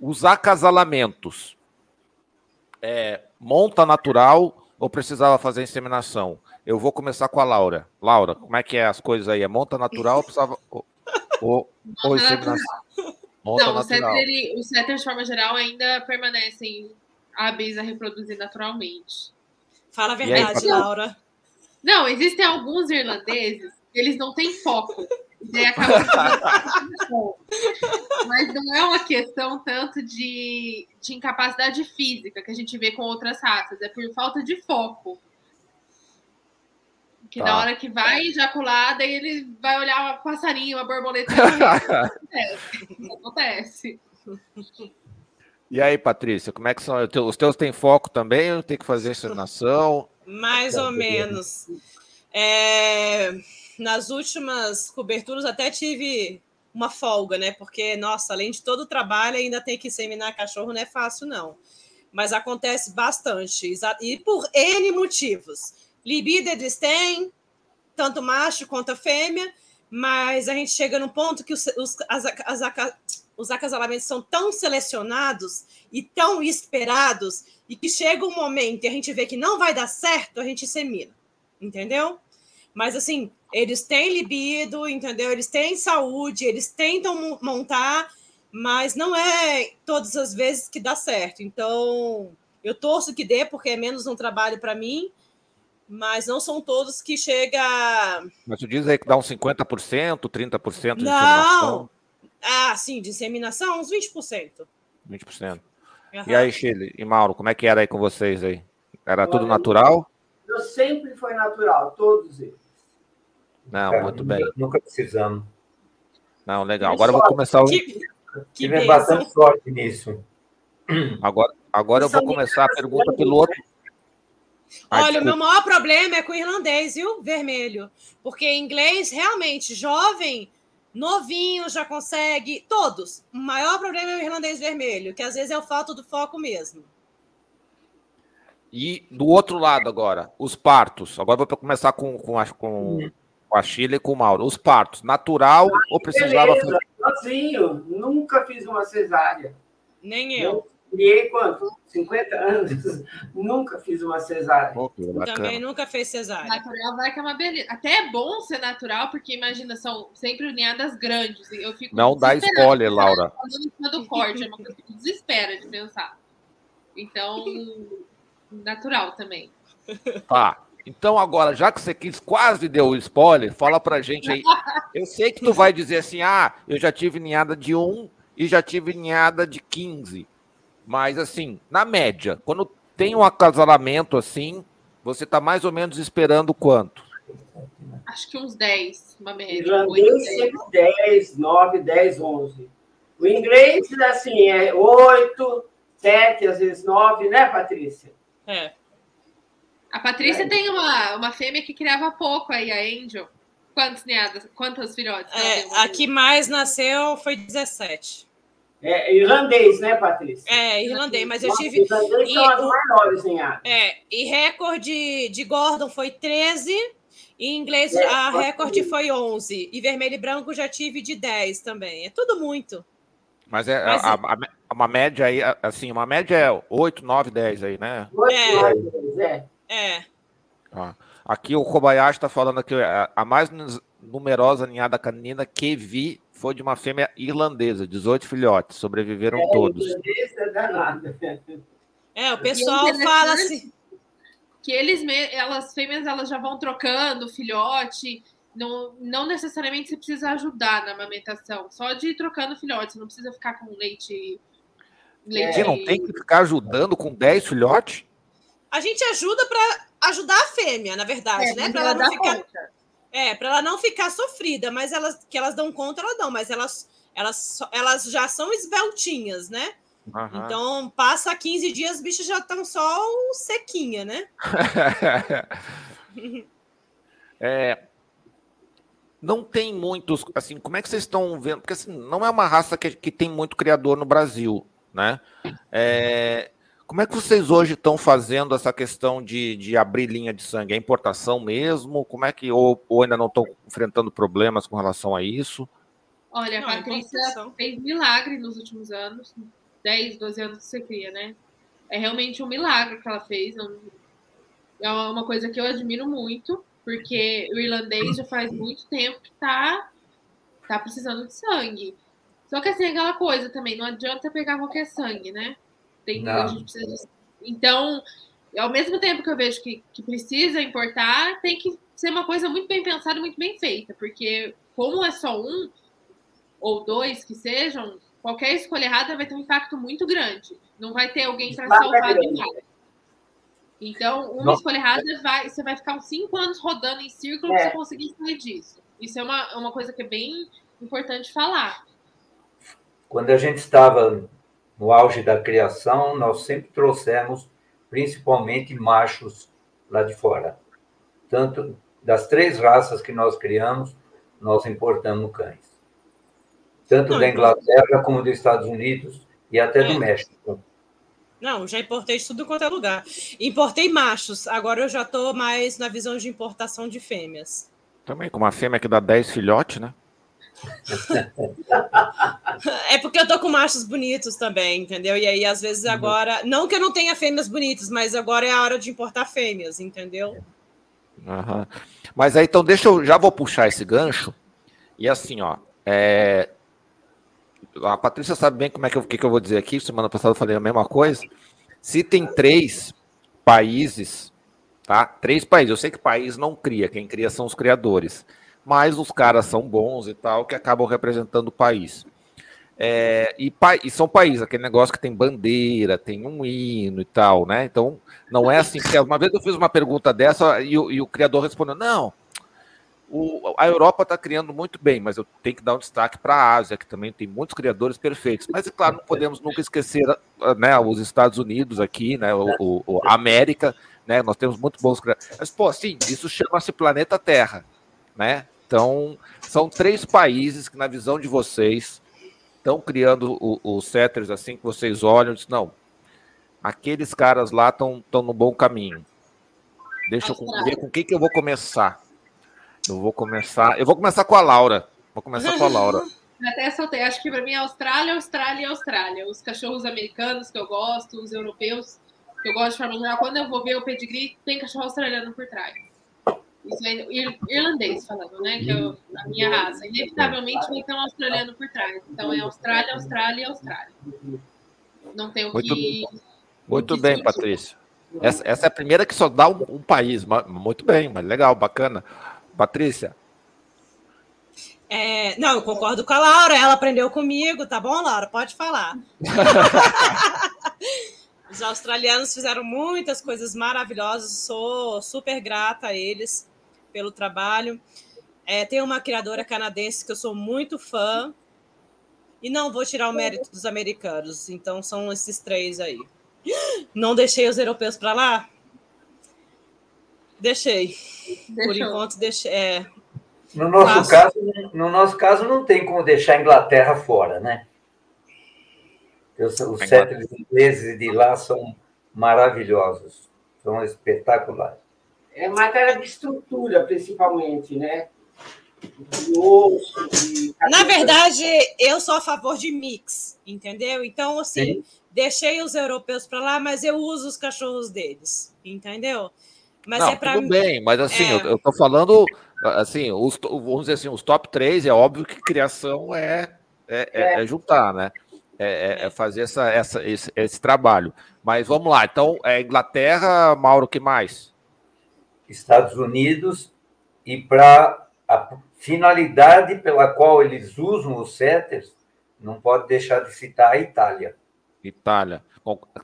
Os acasalamentos. É, monta natural ou precisava fazer inseminação? Eu vou começar com a Laura. Laura, como é que é as coisas aí? É monta natural ou precisava. Ou, ou, ou inseminação? Monta Não, natural. O, setter, ele, o setter, de forma geral, ainda permanecem hábeis a reproduzir naturalmente. Fala a verdade, aí, Laura. Não, existem alguns irlandeses eles não têm foco. E acaba Mas não é uma questão tanto de, de incapacidade física que a gente vê com outras raças, é por falta de foco. Que tá. na hora que vai ejacular, daí ele vai olhar um passarinho, uma borboleta. acontece. acontece. E aí, Patrícia, como é que são? Os teus têm foco também ou tem que fazer inseminação? Mais ou menos. É nas últimas coberturas até tive uma folga, né? Porque, nossa, além de todo o trabalho, ainda tem que seminar cachorro, não é fácil, não. Mas acontece bastante, e por N motivos. Libido eles têm, tanto macho quanto fêmea, mas a gente chega num ponto que os, os, as, as, os acasalamentos são tão selecionados e tão esperados, e que chega um momento e a gente vê que não vai dar certo, a gente semina, entendeu? Mas assim, eles têm libido, entendeu? Eles têm saúde, eles tentam montar, mas não é todas as vezes que dá certo. Então, eu torço que dê, porque é menos um trabalho para mim, mas não são todos que chega. Mas tu diz aí que dá uns 50%, 30% de não. Ah, sim, de inseminação, uns 20%. 20%. Uhum. E aí, Chile e Mauro, como é que era aí com vocês aí? Era Olha, tudo natural? Eu sempre foi natural, todos eles. Não, é, muito bem. Nunca precisamos. Não, legal. Agora eu vou começar o. Que, Tive bastante sorte nisso. Agora, agora eu vou começar a pergunta pelo outro. Olha, o meu maior problema é com o irlandês, viu? Vermelho. Porque inglês, realmente, jovem, novinho já consegue. Todos. O maior problema é o irlandês vermelho, que às vezes é o falta do foco mesmo. E do outro lado agora, os partos. Agora vou começar com, com, com, hum com a Chile e com o Mauro. Os partos, natural ah, ou precisava beleza, fazer? Sozinho, nunca fiz uma cesárea. Nem eu. criei quanto? 50 anos. Nunca fiz uma cesárea. Pô. Também nunca fez cesárea. Natural vai que é uma beleza. Até é bom ser natural, porque imagina, são sempre unhadas grandes. Eu fico Não dá spoiler, Laura. Do corte, é uma coisa que desespera de pensar. Então, natural também. Tá. Então agora, já que você quis quase deu o spoiler, fala pra gente aí. Eu sei que tu vai dizer assim: "Ah, eu já tive ninhada de 1 e já tive ninhada de 15". Mas assim, na média, quando tem um acasalamento assim, você tá mais ou menos esperando quanto? Acho que uns 10, uma média. Irlandês oito, dez. sempre 10, 9, 10, 11. O inglês, assim, é 8, 7, às vezes 9, né, Patrícia? É. A Patrícia tem uma, uma fêmea que criava pouco aí, a Angel. Quantos neadas? Quantos filhotes? É, a que mais nasceu foi 17. É irlandês, né, Patrícia? É, irlandês, mas eu Nossa, tive. Irlandês e são as o- maiores área. É, e recorde de Gordon foi 13. E em inglês É, a recorde foi 11. E vermelho e branco já tive de 10 também. É tudo muito. Mas é Mas- a- a- a- uma média aí, assim, uma média é 8, 9, 10 aí, né? Oito, É. nove, dez, é. É. Ó, Aqui o Kobayashi está falando que a a mais numerosa ninhada canina que vi foi de uma fêmea irlandesa, 18 filhotes, sobreviveram todos. Irlandês é. É, o pessoal interessante- fala assim. que eles, elas fêmeas, elas já vão trocando filhote. Não, não necessariamente você precisa ajudar na amamentação, só de ir trocando filhote. Você não precisa ficar com leite. leite Você não tem que ficar ajudando com 10 filhotes? A gente ajuda para ajudar a fêmea, na verdade, É, né? mas Para ela ela não ficar. conta. É, para ela não ficar sofrida, mas elas que elas dão conta, elas dão, mas elas elas elas já são esbeltinhas, né? Aham. Então, passa 15 dias, os bichos já estão só sequinha, né? É, não tem muitos, assim, como é que vocês estão vendo? Porque assim, não é uma raça que, que tem muito criador no Brasil, né? É, como é que vocês hoje estão fazendo essa questão de, de abrir linha de sangue? É importação mesmo? Como é que, ou, ou ainda não estão enfrentando problemas com relação a isso? Olha, Não, a é Patrícia fez milagre nos últimos anos. 10, 12 anos que você cria, né? É realmente um milagre que ela fez. É É uma coisa que eu admiro muito, porque o irlandês já faz muito tempo que tá, tá precisando de sangue. Só que assim, é aquela coisa também, não adianta pegar qualquer sangue, né? Tem, a gente precisa de- Então, ao mesmo tempo que eu vejo que, que precisa importar, tem que ser uma coisa muito bem pensada, muito bem feita, porque como é só um, ou dois que sejam, qualquer escolha errada vai ter um impacto muito grande. Não vai ter alguém para é salvar do nada. Então, uma Não. escolha errada, vai, você vai ficar uns cinco anos rodando em círculo É. para você conseguir sair disso. Isso é uma, é uma coisa que é bem importante falar. Quando a gente estava no auge da criação, nós sempre trouxemos principalmente machos lá de fora. Tanto das três raças que nós criamos, nós importamos cães. Tanto Não, da então- Inglaterra como dos Estados Unidos e até É. do México. Não, já importei de tudo quanto é lugar. Importei machos, agora eu já tô mais na visão de importação de fêmeas. Também com uma fêmea que dá 10 filhotes, né? É porque eu tô com machos bonitos também, entendeu? E aí, às vezes, agora. Não que eu não tenha fêmeas bonitas, mas agora é a hora de importar fêmeas, entendeu? Aham. Mas aí, então, deixa eu já vou puxar esse gancho. E assim, ó, é, a Patrícia sabe bem como é que eu, que que eu vou dizer aqui. Semana passada eu falei a mesma coisa. Se tem três países, tá? Três países. Eu sei que país não cria, quem cria são os criadores. Mas os caras são bons e tal, que acabam representando o país. É, e, pa- e são países, aquele negócio que tem bandeira, tem um hino e tal, né? Então, não é assim. Porque uma vez eu fiz uma pergunta dessa e, o- e o criador respondeu: não, o- a Europa está criando muito bem, mas eu tenho que dar um destaque para a Ásia, que também tem muitos criadores perfeitos. Mas, é claro, não podemos nunca esquecer né, os Estados Unidos aqui, né, o- o- a América, né? Nós temos muito bons criadores. Mas, pô, sim, isso chama-se planeta Terra, né? Então, são três países que, na visão de vocês, estão criando os setters assim que vocês olham e dizem, não, aqueles caras lá estão no bom caminho. Deixa eu ver com quem que eu vou começar. Eu vou começar. Eu vou começar com a Laura. Vou começar com a Laura. Até soltei. Acho que para mim é Austrália, Austrália e Austrália. Os cachorros americanos que eu gosto, os europeus que eu gosto de forma geral. Quando eu vou ver o pedigree, tem cachorro australiano por trás. Isso é irlandês falando, né? Que é a minha raça. Inevitavelmente vai ter um australiano por trás. Então é Austrália, Austrália e Austrália. Não tem o Muito, que. muito bem, Patrícia. Essa, essa, é a primeira que só dá um, um país. Muito bem, mas legal, bacana. Patrícia. É, não, eu concordo com a Laura, ela aprendeu comigo, tá bom, Laura? Pode falar. Os australianos fizeram muitas coisas maravilhosas, sou super grata a eles pelo trabalho. É, tem uma criadora canadense que eu sou muito fã, e não vou tirar o mérito dos americanos, então são esses três aí. Não deixei os europeus para lá? Deixei. Deixou. Por enquanto, deixei. É, no nosso, caso, no nosso caso, não tem como deixar a Inglaterra fora, né? Os, os séculos ingleses de lá são maravilhosos, são espetaculares. É matéria de estrutura, principalmente, né? De osso, de... Na verdade, eu sou a favor de mix, entendeu? Então, assim, Sim. deixei os europeus para lá, mas eu uso os cachorros deles, entendeu? Mas não, é para tudo bem, mas assim, é... eu, eu tô falando assim, os, vamos dizer assim, os top 3, é óbvio que criação é, é, é, é juntar, né? É, é, é, fazer essa, essa, esse, esse, trabalho. Mas vamos lá, então, é Inglaterra, Mauro, que mais? Estados Unidos, e para a finalidade pela qual eles usam os setters, não pode deixar de citar a Itália. Itália.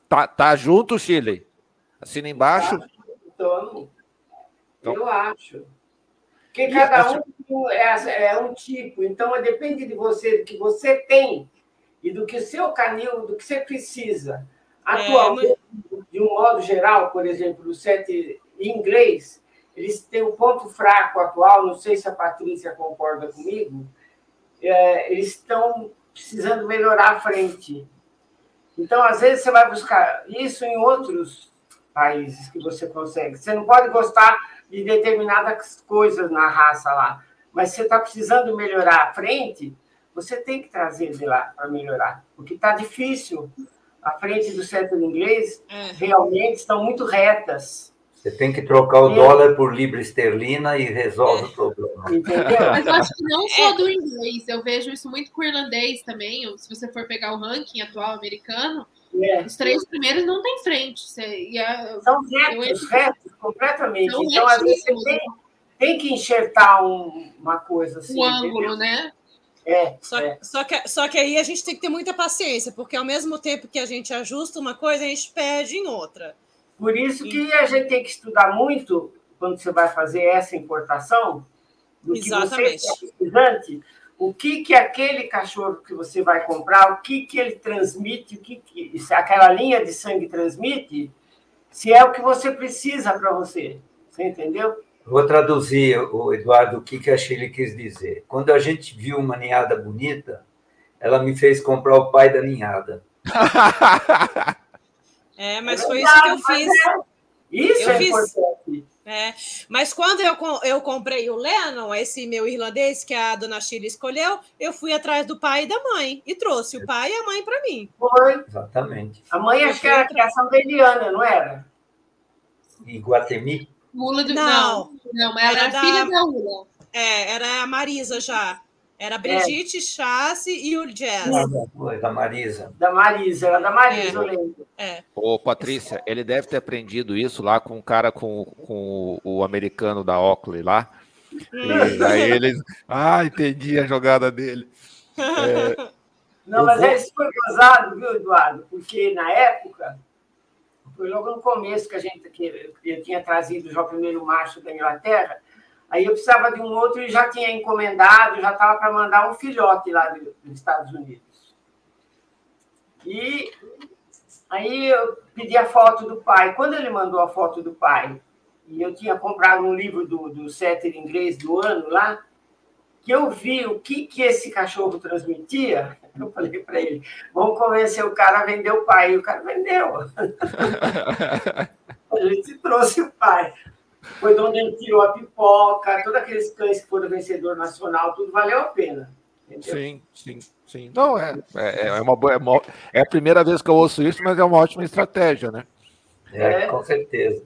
Tá, tá junto, Chile? Assina embaixo? Então, eu acho. Porque cada um é, é, um tipo, então depende de você, do que você tem e do que o seu canil, do que você precisa. É, Atualmente, é, de um modo geral, por exemplo, o set em inglês, eles têm um ponto fraco atual, não sei se a Patrícia concorda comigo, é, eles estão precisando melhorar a frente. Então, às vezes, você vai buscar isso em outros países que você consegue. Você não pode gostar de determinadas coisas na raça lá. Mas você está precisando melhorar a frente, você tem que trazer de lá para melhorar. Porque está difícil. A frente do centro inglês é. realmente estão muito retas. Você tem que trocar o é. dólar por libra esterlina e resolve é. o problema. Entendeu? Mas eu acho que não só do inglês, eu vejo isso muito com o irlandês também. Se você for pegar o ranking atual americano, é. Os três primeiros não tem frente. Você, a, São retos, eu... retos, completamente. São então, às vezes, você tem, tem que enxertar um, uma coisa assim. O ângulo, né? É, só, é. Só, que, só que aí a gente tem que ter muita paciência, porque ao mesmo tempo que a gente ajusta uma coisa, a gente perde em outra. Por isso que a gente tem que estudar muito quando você vai fazer essa importação, do Exatamente. que você é precisante, o que que aquele cachorro que você vai comprar, o que que ele transmite, o que, que se aquela linha de sangue transmite, se é o que você precisa para você. Você entendeu? Vou traduzir, o Eduardo, o que, que a Chile quis dizer. Quando a gente viu uma ninhada bonita, ela me fez comprar o pai da ninhada. é, mas foi isso que eu fiz. É, isso eu é fiz, importante. É, mas quando eu, eu comprei o Lennon, esse meu irlandês que a dona Chile escolheu, eu fui atrás do pai e da mãe e trouxe o pai e a mãe para mim. Foi. Exatamente. A mãe acho que era a criação da Eliana, não era? Iguatemi? Mula do... Não, não, não era, era filha da Ula. É, era a Marisa já. Era a Brigitte, é. Chassi e o Jazz. Foi, da Marisa. Da Marisa, era da Marisa, é. eu lembro. É. Ô, Patrícia, ele deve ter aprendido isso lá com o cara, com, com o, o americano da Oakley lá. E aí eles. Ah, entendi a jogada dele. É, Não, mas vou... isso foi gozado, viu, Eduardo? Porque na época, foi logo no começo que a gente que eu tinha trazido já o primeiro macho da Inglaterra, Aí eu precisava de um outro e já tinha encomendado, já estava para mandar um filhote lá dos Estados Unidos. E aí eu pedi a foto do pai. Quando ele mandou a foto do pai, e eu tinha comprado um livro do, do setter inglês do ano lá, que eu vi o que, que esse cachorro transmitia, eu falei para ele, vamos convencer o cara a vender o pai. E o cara vendeu. a gente trouxe o pai foi onde ele tirou a pipoca, todos aqueles cães que foram vencedor nacional, tudo valeu a pena. Sim, sim, sim. Não, é, é, é, uma boa. É, uma, é a primeira vez que eu ouço isso, mas é uma ótima estratégia, né? É, com certeza.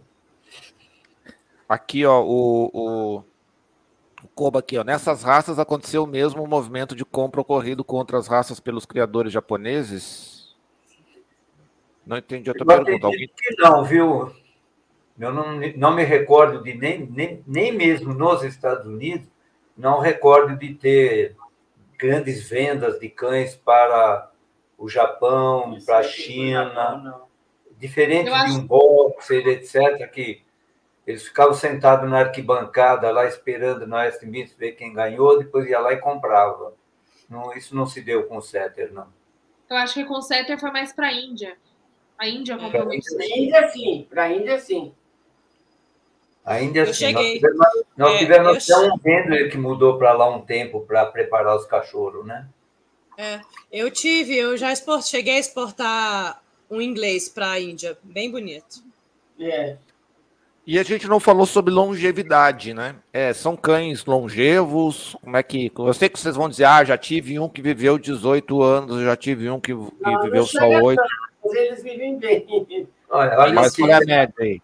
Aqui, ó, o, o, o Koba aqui, ó. Nessas raças aconteceu mesmo o movimento de compra ocorrido contra as raças pelos criadores japoneses? Não entendi a tua pergunta. Alguém... que não, viu? Eu não, não me recordo de nem, nem, nem mesmo nos Estados Unidos, não recordo de ter grandes vendas de cães para o Japão, para a China. Diferente acho- de um boxer, etc., que eles ficavam sentados na arquibancada lá esperando na West Beach ver quem ganhou, depois ia lá e comprava. Não, isso não se deu com o Setter, não. Eu acho que com o Setter foi mais para a Índia. A Índia comprou muito. Para a Índia, sim. Para a Índia, sim. Ainda Eu assim, nós cheguei. tivemos, nós É, até um vendedor que mudou para lá um tempo para preparar os cachorros, né? Eu tive, eu já export, cheguei a exportar um inglês para a Índia, bem bonito. É. E a gente não falou sobre longevidade, né? É, são cães longevos. Como é que. Eu sei que vocês vão dizer, ah, já tive um que viveu 18 anos, já tive um que, que Não, viveu não só chega 8. Mas eles vivem bem. Olha, olha, Mas qual é a média aí?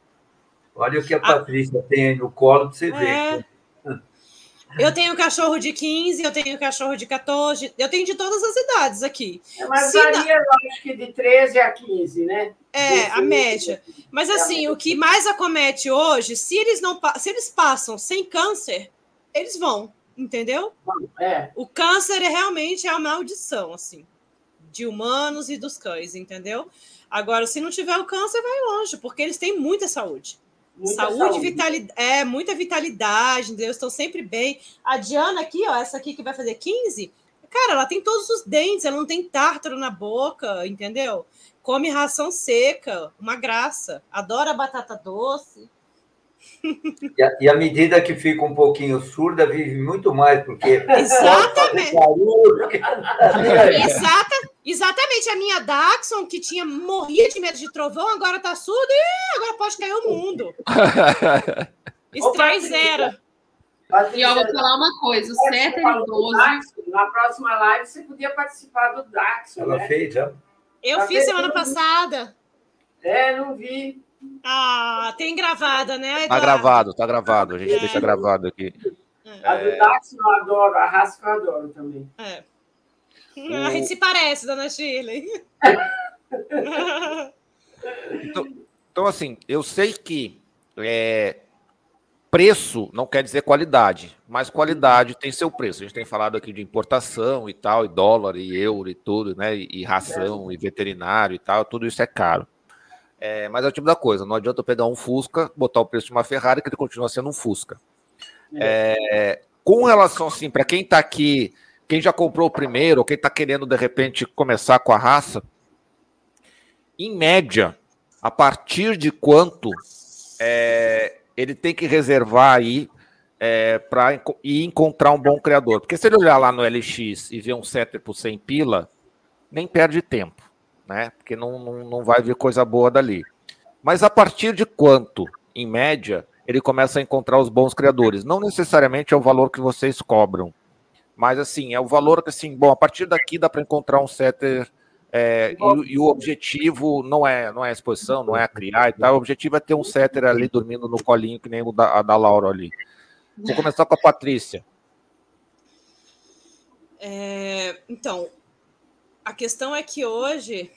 Olha o que a Patrícia tem aí no colo para você ver. É. Eu tenho cachorro de 15, eu tenho cachorro de 14, eu tenho de todas as idades aqui. É, Mas Se varia, eu acho que de 13 a 15, né? É, a média. Mas assim, o que mais acomete hoje, se eles não se eles passam sem câncer, eles vão, entendeu? É. O câncer é realmente a maldição, assim, de humanos e dos cães, entendeu? Agora, se não tiver o câncer, vai longe, porque eles têm muita saúde. Muita saúde, vitalidade, é, muita vitalidade, entendeu? Estão sempre bem. A Diana aqui, ó, essa aqui que vai fazer 15, cara, ela tem todos os dentes, ela não tem tártaro na boca, entendeu? Come ração seca, uma graça. Adora batata doce. E, a, e à medida que fica um pouquinho surda, vive muito mais, porque Exatamente. barulho. Exata, exatamente. A minha Daxon, que tinha morria de medo de trovão, agora tá surda e agora pode cair o mundo. Estresse zero. E ó, vou falar uma coisa: o Participar do idoso. Na próxima live você podia participar do Daxon, Ela né? fez já. Eu Tá fiz semana passada. É, não vi. Ah, tem gravada, né? Tá Eduardo? gravado, tá gravado. A gente É. deixa gravado aqui. A do Daxon eu adoro, a que eu adoro também. É. A gente se parece, dona Shirley. Então, então, assim, eu sei que é, preço não quer dizer qualidade, mas qualidade tem seu preço. A gente tem falado aqui de importação e tal, e dólar, e euro, e tudo, né? E, e ração, e veterinário e tal, tudo isso é caro. É, mas é o tipo da coisa, não adianta eu pegar um Fusca, botar o preço de uma Ferrari, que ele continua sendo um Fusca. É, com relação, assim, para quem está aqui, quem já comprou o primeiro, ou quem está querendo, de repente, começar com a raça, em média, a partir de quanto é, ele tem que reservar aí é, para ir encontrar um bom criador? Porque se ele olhar lá no LX e ver um setter por 100 pila, nem perde tempo, né? Porque não, não, não vai vir coisa boa dali. Mas a partir de quanto, em média, ele começa a encontrar os bons criadores? Não necessariamente é o valor que vocês cobram, mas assim, é o valor que assim, bom, a partir daqui dá para encontrar um setter é, e, e, o objetivo não é, não é a exposição, não é a criar e tal. O objetivo é ter um setter ali dormindo no colinho, que nem o da, a da Laura ali. Vou começar com a Patrícia. É, então, a questão é que hoje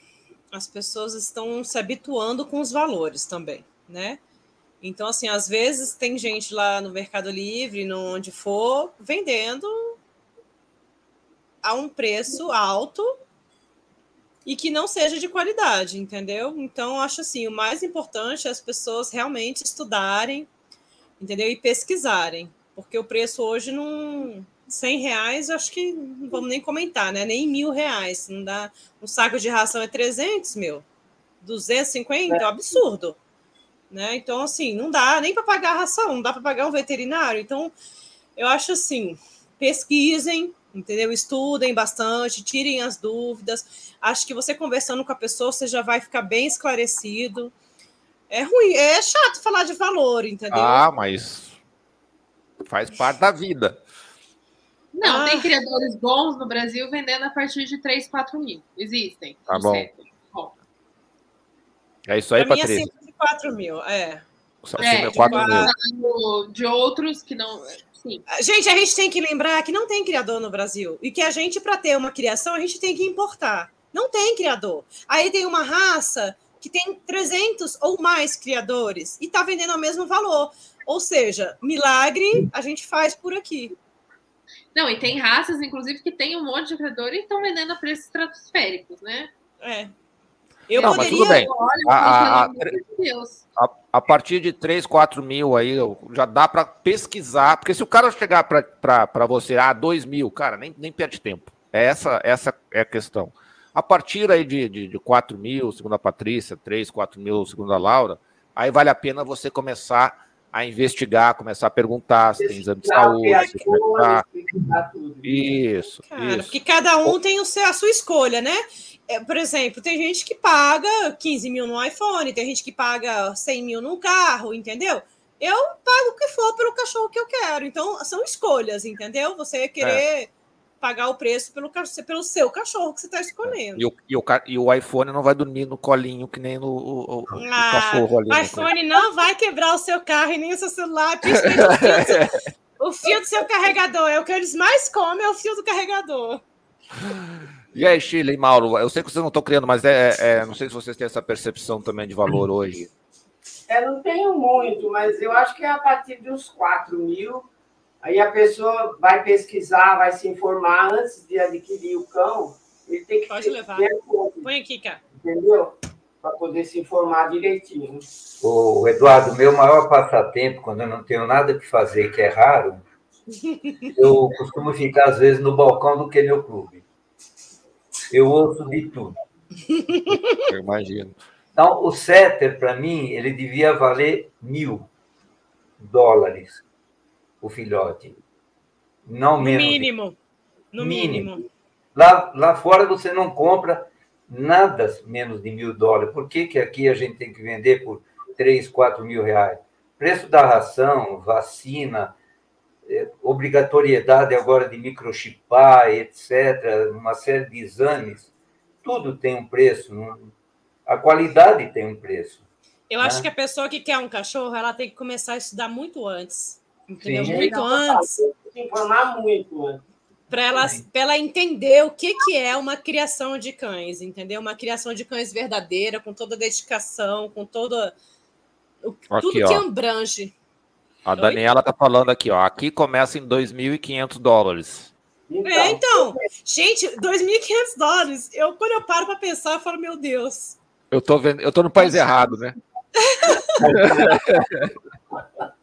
as pessoas estão se habituando com os valores também, né? Então, assim, às vezes tem gente lá no Mercado Livre, no onde for, vendendo a um preço alto e que não seja de qualidade, entendeu? Então, acho assim, o mais importante é as pessoas realmente estudarem, entendeu? E pesquisarem, porque o preço hoje não... 100 reais, acho que não vamos nem comentar, né? Nem mil reais, não dá... Um saco de ração é 300, meu. 250, é um absurdo. Né? Então, assim, não dá nem para pagar a ração, não dá para pagar um veterinário. Então, eu acho assim, pesquisem, entendeu? Estudem bastante, tirem as dúvidas. Acho que você conversando com a pessoa, você já vai ficar bem esclarecido. É ruim, é chato falar de valor, entendeu? Ah, mas faz parte da vida. Não, ah. tem criadores bons no Brasil vendendo a partir de 3, 4 mil. Existem. Tá bom. bom. É isso aí, Patrícia. Mim é de 4 mil, é. É, de, 4 mil. de outros que não. Sim. Gente, a gente tem que lembrar que não tem criador no Brasil. E que a gente, para ter uma criação, a gente tem que importar. Não tem criador. Aí tem uma raça que tem 300 ou mais criadores e está vendendo ao mesmo valor. Ou seja, milagre a gente faz por aqui. Não, e tem raças, inclusive, que tem um monte de criador e estão vendendo a preços estratosféricos, né? É. Eu não, poderia... mas tudo bem. Olha, a, a, a, a, partir de 3, 4 mil aí, já dá para pesquisar, porque se o cara chegar para você, ah, 2 mil, cara, nem, nem perde tempo. É essa, essa é a questão. A partir aí de, de, de 4 mil, segundo a Patrícia, 3, 4 mil, segundo a Laura, aí vale a pena você começar a investigar, começar a perguntar se tem exame de saúde. Se tá. Isso, Cara, isso. Porque cada um tem o seu, a sua escolha, né? É, por exemplo, tem gente que paga 15 mil no iPhone, tem gente que paga 100 mil num carro, entendeu? Eu pago o que for pelo cachorro que eu quero. Então, são escolhas, entendeu? Você querer... É pagar o preço pelo, pelo seu cachorro que você está escolhendo. E o, e, o, e o iPhone não vai dormir no colinho que nem no o, o ah, cachorro ali. O né? iPhone não vai quebrar o seu carro e nem o seu celular, o fio, o fio do seu carregador. É o que eles mais comem, é o fio do carregador. E aí, Chile e Mauro, eu sei que vocês não estão criando, mas é, é, não sei se vocês têm essa percepção também de valor hoje. Eu não tenho muito, mas eu acho que é a partir de uns 4 mil Aí a pessoa vai pesquisar, vai se informar antes de adquirir o cão. Ele tem que Pode levar. Põe aqui, cara. Entendeu? Para poder se informar direitinho. O Eduardo, meu maior passatempo, quando eu não tenho nada que fazer, que é raro, eu costumo ficar, às vezes, no balcão do Kennel Clube. Eu ouço de tudo. Eu imagino. Então, o setter, para mim, ele devia valer mil dólares o filhote. Não no menos. Mínimo. No mínimo. mínimo. Lá, lá fora você não compra nada menos de mil dólares. Por que, que aqui a gente tem que vender por 3, 4 mil reais? Preço da ração, vacina, é, obrigatoriedade agora de microchipar, etc., uma série de exames, tudo tem um preço. A qualidade tem um preço. Eu né? acho que a pessoa que quer um cachorro, ela tem que começar a estudar muito antes entendeu? Sim. Muito antes. Informar muito antes. Para ela, ela entender o que, que é uma criação de cães, entendeu? Uma criação de cães verdadeira, com toda a dedicação, com toda. Aqui, tudo que abrange. A Daniela está falando aqui, ó. Aqui começa em 2.500 dólares. Então, é, então, gente, 2.500 dólares. Eu, quando eu paro para pensar, eu falo, meu Deus. Eu tô vendo, eu tô no país errado, né?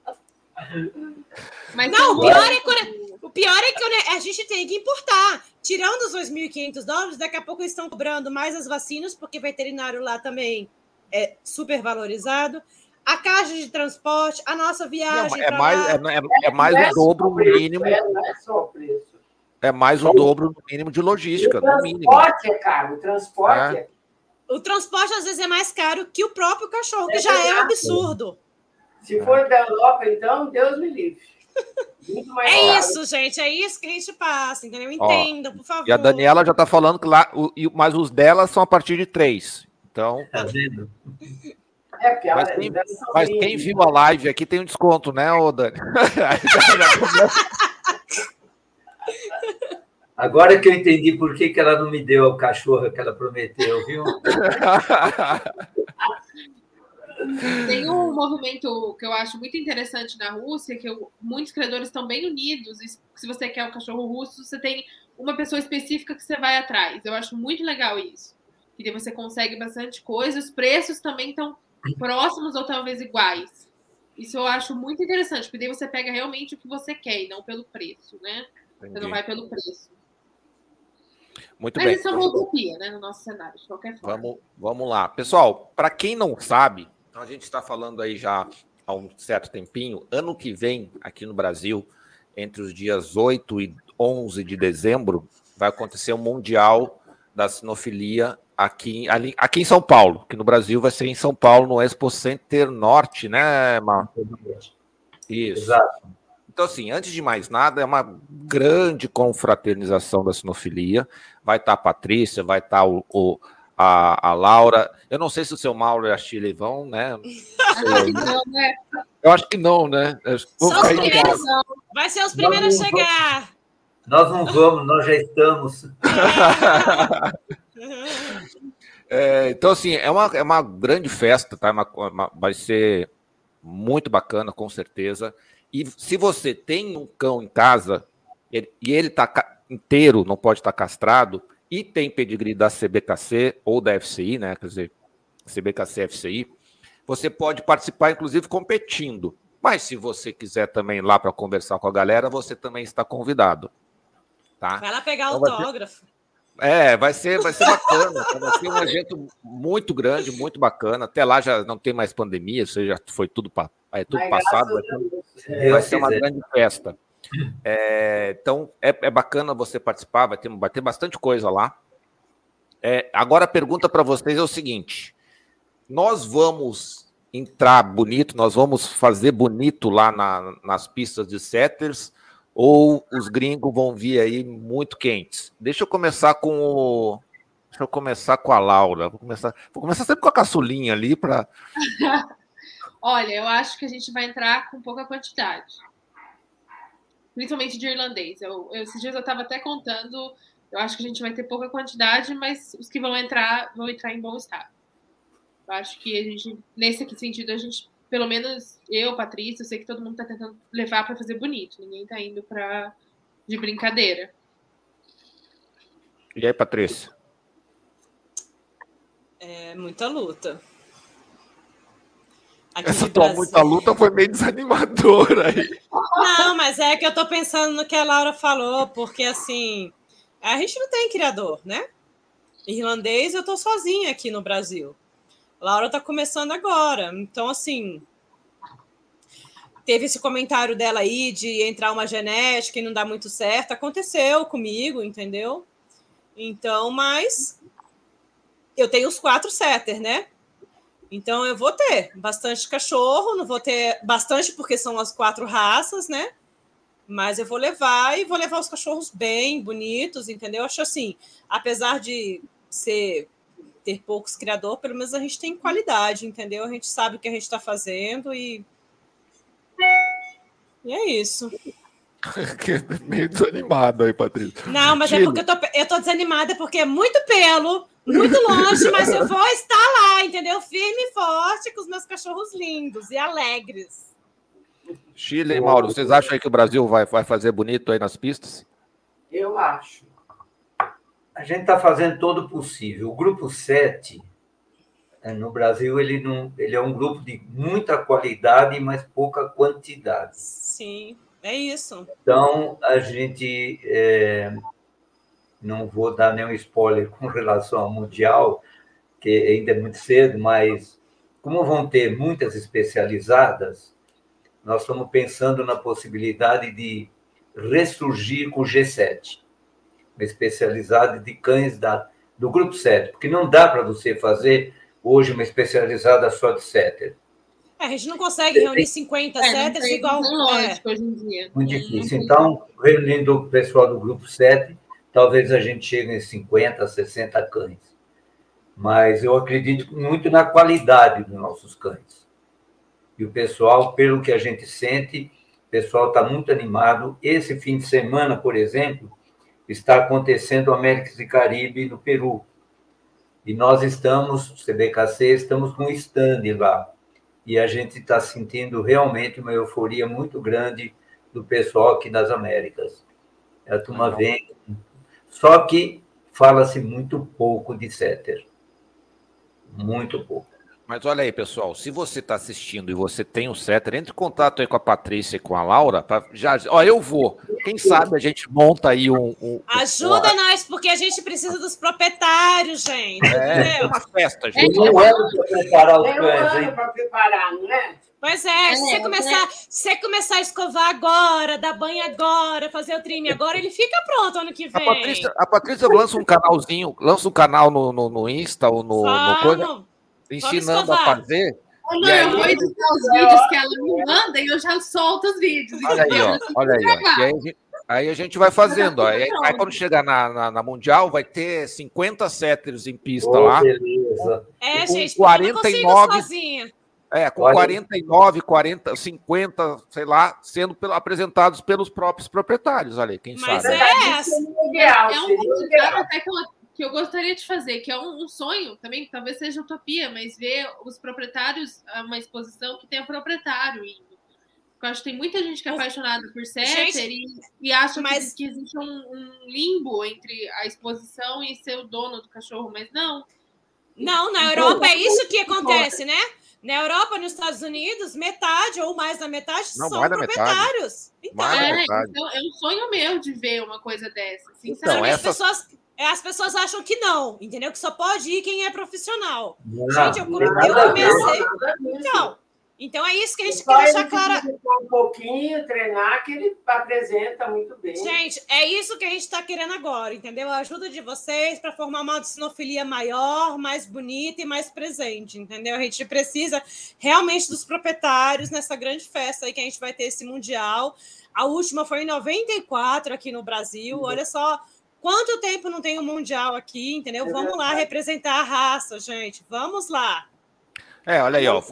Mas não, o pior, é quando, o pior é que a gente tem que importar. Tirando os 2.500 dólares, daqui a pouco eles estão cobrando mais as vacinas, porque veterinário lá também é super valorizado. A caixa de transporte, a nossa viagem. Não, é, mais, é, é, é, mais o dobro no mínimo. É, não é só o preço. É mais o dobro no mínimo de logística. O transporte é caro, o transporte é. O transporte às vezes é mais caro que o próprio cachorro, que já é um absurdo. Se for da Europa, então, Deus me livre. é isso, gente. É isso que a gente passa, entendeu? Entenda, por favor. E a Daniela já está falando que lá, o, mas os delas são a partir de três. Então. Tá vendo? É, porque mas, quem, mas quem viu a live aqui tem um desconto, né, ô Dani? Agora que eu entendi por que, que ela não me deu o cachorro que ela prometeu, viu? Tem um movimento que eu acho muito interessante na Rússia, que eu, muitos criadores estão bem unidos. Se você quer o um cachorro russo, você tem uma pessoa específica que você vai atrás. Eu acho muito legal isso. E você consegue bastante coisa. Os preços também estão próximos ou talvez iguais. Isso eu acho muito interessante, porque daí você pega realmente o que você quer e não pelo preço, né? Entendi. Você não vai pelo preço. Muito Mas bem. isso é uma utopia, né, no nosso cenário, de qualquer forma. Vamos, vamos lá. Pessoal, para quem não sabe, a gente está falando aí já há um certo tempinho. Ano que vem, aqui no Brasil, entre os dias 8 e 11 de dezembro, vai acontecer o um Mundial da Sinofilia aqui, ali, aqui em São Paulo, que no Brasil vai ser em São Paulo, no Expo Center Norte, né, Marco? Isso. Exato. Então, assim, antes de mais nada, é uma grande confraternização da sinofilia. Vai estar a Patrícia, vai estar o, o a, a, Laura. Eu não sei se o seu Mauro e a Chile vão, né? Não, né? Eu acho que não, né? São os primeiros, vai ser os primeiros a chegar. Nós não vamos, nós já estamos. É, então, assim, é uma, é uma grande festa, tá? Uma, uma, vai ser muito bacana, com certeza. E se você tem um cão em casa ele, e ele está inteiro, não pode estar tá castrado, e tem pedigree da CBKC ou da FCI, né? Quer dizer, CBKC FCI, você pode participar, inclusive, competindo. Mas se você quiser também ir lá para conversar com a galera, você também está convidado. Tá? Vai lá pegar então, autógrafo. É, vai ser, vai ser bacana. Vai ser um evento muito grande, muito bacana. Até lá já não tem mais pandemia, isso já foi tudo, é, tudo passado. Vai, ter, vai ser uma grande festa. É, então, é, é, bacana você participar, vai ter, vai ter bastante coisa lá. É, agora a pergunta para vocês é o seguinte: nós vamos entrar bonito, nós vamos fazer bonito lá na, nas pistas de setters ou os gringos vão vir aí muito quentes? Deixa eu começar com o. Deixa eu começar com a Laura. Vou começar, vou começar sempre com a caçulinha ali para. Olha, eu acho que a gente vai entrar com pouca quantidade. Principalmente de irlandês. Eu, eu, esses dias eu estava até contando. Eu acho que a gente vai ter pouca quantidade, mas os que vão entrar vão entrar em bom estado. Eu acho que a gente, nesse sentido, a gente pelo menos eu, Patrícia, eu sei que todo mundo está tentando levar para fazer bonito. Ninguém está indo para de brincadeira. E aí, Patrícia? É muita luta. Aqui Essa tua muita luta foi meio desanimadora aí. Não, mas é que eu tô pensando no que a Laura falou, porque assim, a gente não tem criador, né? Irlandês, eu tô sozinha aqui no Brasil. Laura está começando agora. Então, assim, teve esse comentário dela aí de entrar uma genética e não dar muito certo. Aconteceu comigo, entendeu? Então, mas eu tenho os quatro setters, né? Então eu vou ter bastante cachorro, não vou ter bastante porque são as quatro raças, né? Mas eu vou levar e vou levar os cachorros bem bonitos, entendeu? Acho assim, apesar de ser ter poucos criadores, pelo menos a gente tem qualidade, entendeu? A gente sabe o que a gente está fazendo e. E é isso. Meio desanimado aí, Patrícia. Não, mas é porque eu tô, eu tô desanimada porque é muito pelo, muito longe, mas eu vou estar lá, entendeu? Firme e forte com os meus cachorros lindos e alegres. Chile e Mauro, vocês acham aí que o Brasil vai, vai fazer bonito aí nas pistas? Eu acho. A gente está fazendo todo o possível. O grupo 7, eh, no Brasil, ele, não, ele é um grupo de muita qualidade, mas pouca quantidade. Sim, é isso. Então, a gente. É, não vou dar nenhum spoiler com relação ao Mundial, que ainda é muito cedo, mas como vão ter muitas especializadas, nós estamos pensando na possibilidade de ressurgir com o G7 uma especializada de cães da, do grupo setter, porque não dá para você fazer hoje uma especializada só de setter. É, a gente não consegue reunir 50 é, setters igual. Lógico, é. hoje em dia. Muito difícil. Então, reunindo o pessoal do grupo 7, talvez a gente chegue em 50, 60 cães. Mas eu acredito muito na qualidade dos nossos cães. E o pessoal, pelo que a gente sente, o pessoal está muito animado. Esse fim de semana, por exemplo, está acontecendo América e Caribe no Peru. E nós estamos, CBKC, estamos com um stand lá. E a gente está sentindo realmente uma euforia muito grande do pessoal aqui das Américas. A turma vem. Só que fala-se muito pouco de setter. Muito pouco. Mas olha aí, pessoal, se você está assistindo e você tem o um setter, entre em contato aí com a Patrícia e com a Laura. Pra já, ó, eu vou. Quem sabe a gente monta aí um. um Ajuda um... nós, porque a gente precisa dos proprietários, gente. É, é uma festa, gente. É um ano para preparar os cães, hein? para preparar, não é? Pois é, se você, começar, é. se você começar a escovar agora, dar banho agora, fazer o trime agora, ele fica pronto ano que vem. A Patrícia, a Patrícia lança um canalzinho, lança um canal no, no, no Insta ou no, no coisa ensinando a fazer. Não, eu vou editar os vídeos que ela me manda e eu já solto os vídeos. Olha aí, ó. Olha aí, ó. Aí, aí, a gente vai fazendo, ó. Aí, aí quando chegar na, na, na, Mundial, vai ter 50 setters em pista oh, lá. Beleza. É, com gente, 49. É, com 49, 40, 50, sei lá, sendo apresentados pelos próprios proprietários, olha aí, quem Mas sabe. É, é um comentário até que eu, que eu gostaria de fazer, que é um, um, sonho também, talvez seja utopia, mas ver os proprietários, uma exposição que tenha proprietário indo. Eu acho que tem muita gente que é apaixonada por setter e, e acha mas... que, que existe um, um limbo entre a exposição e ser o dono do cachorro, mas não. Não, na Europa é isso que acontece, né? Na Europa, nos Estados Unidos, metade ou mais da metade Não, são proprietários. Então, é, então, é um sonho meu de ver uma coisa dessa. Assim, então, essa... as, pessoas, é, as pessoas acham que não, entendeu? Que só pode ir quem é profissional. Não, Gente, eu, eu comecei. Então, então é isso que a gente quer deixar claro. Um pouquinho, treinar, que ele apresenta muito bem. Gente, é isso que a gente está querendo agora, entendeu? A ajuda de vocês para formar uma sinofilia maior, mais bonita e mais presente, entendeu? A gente precisa realmente dos proprietários nessa grande festa aí que a gente vai ter esse Mundial. A última foi em 94 aqui no Brasil. Olha só quanto tempo não tem um Mundial aqui, entendeu? Vamos lá representar a raça, gente. Vamos lá. É, olha aí, ó.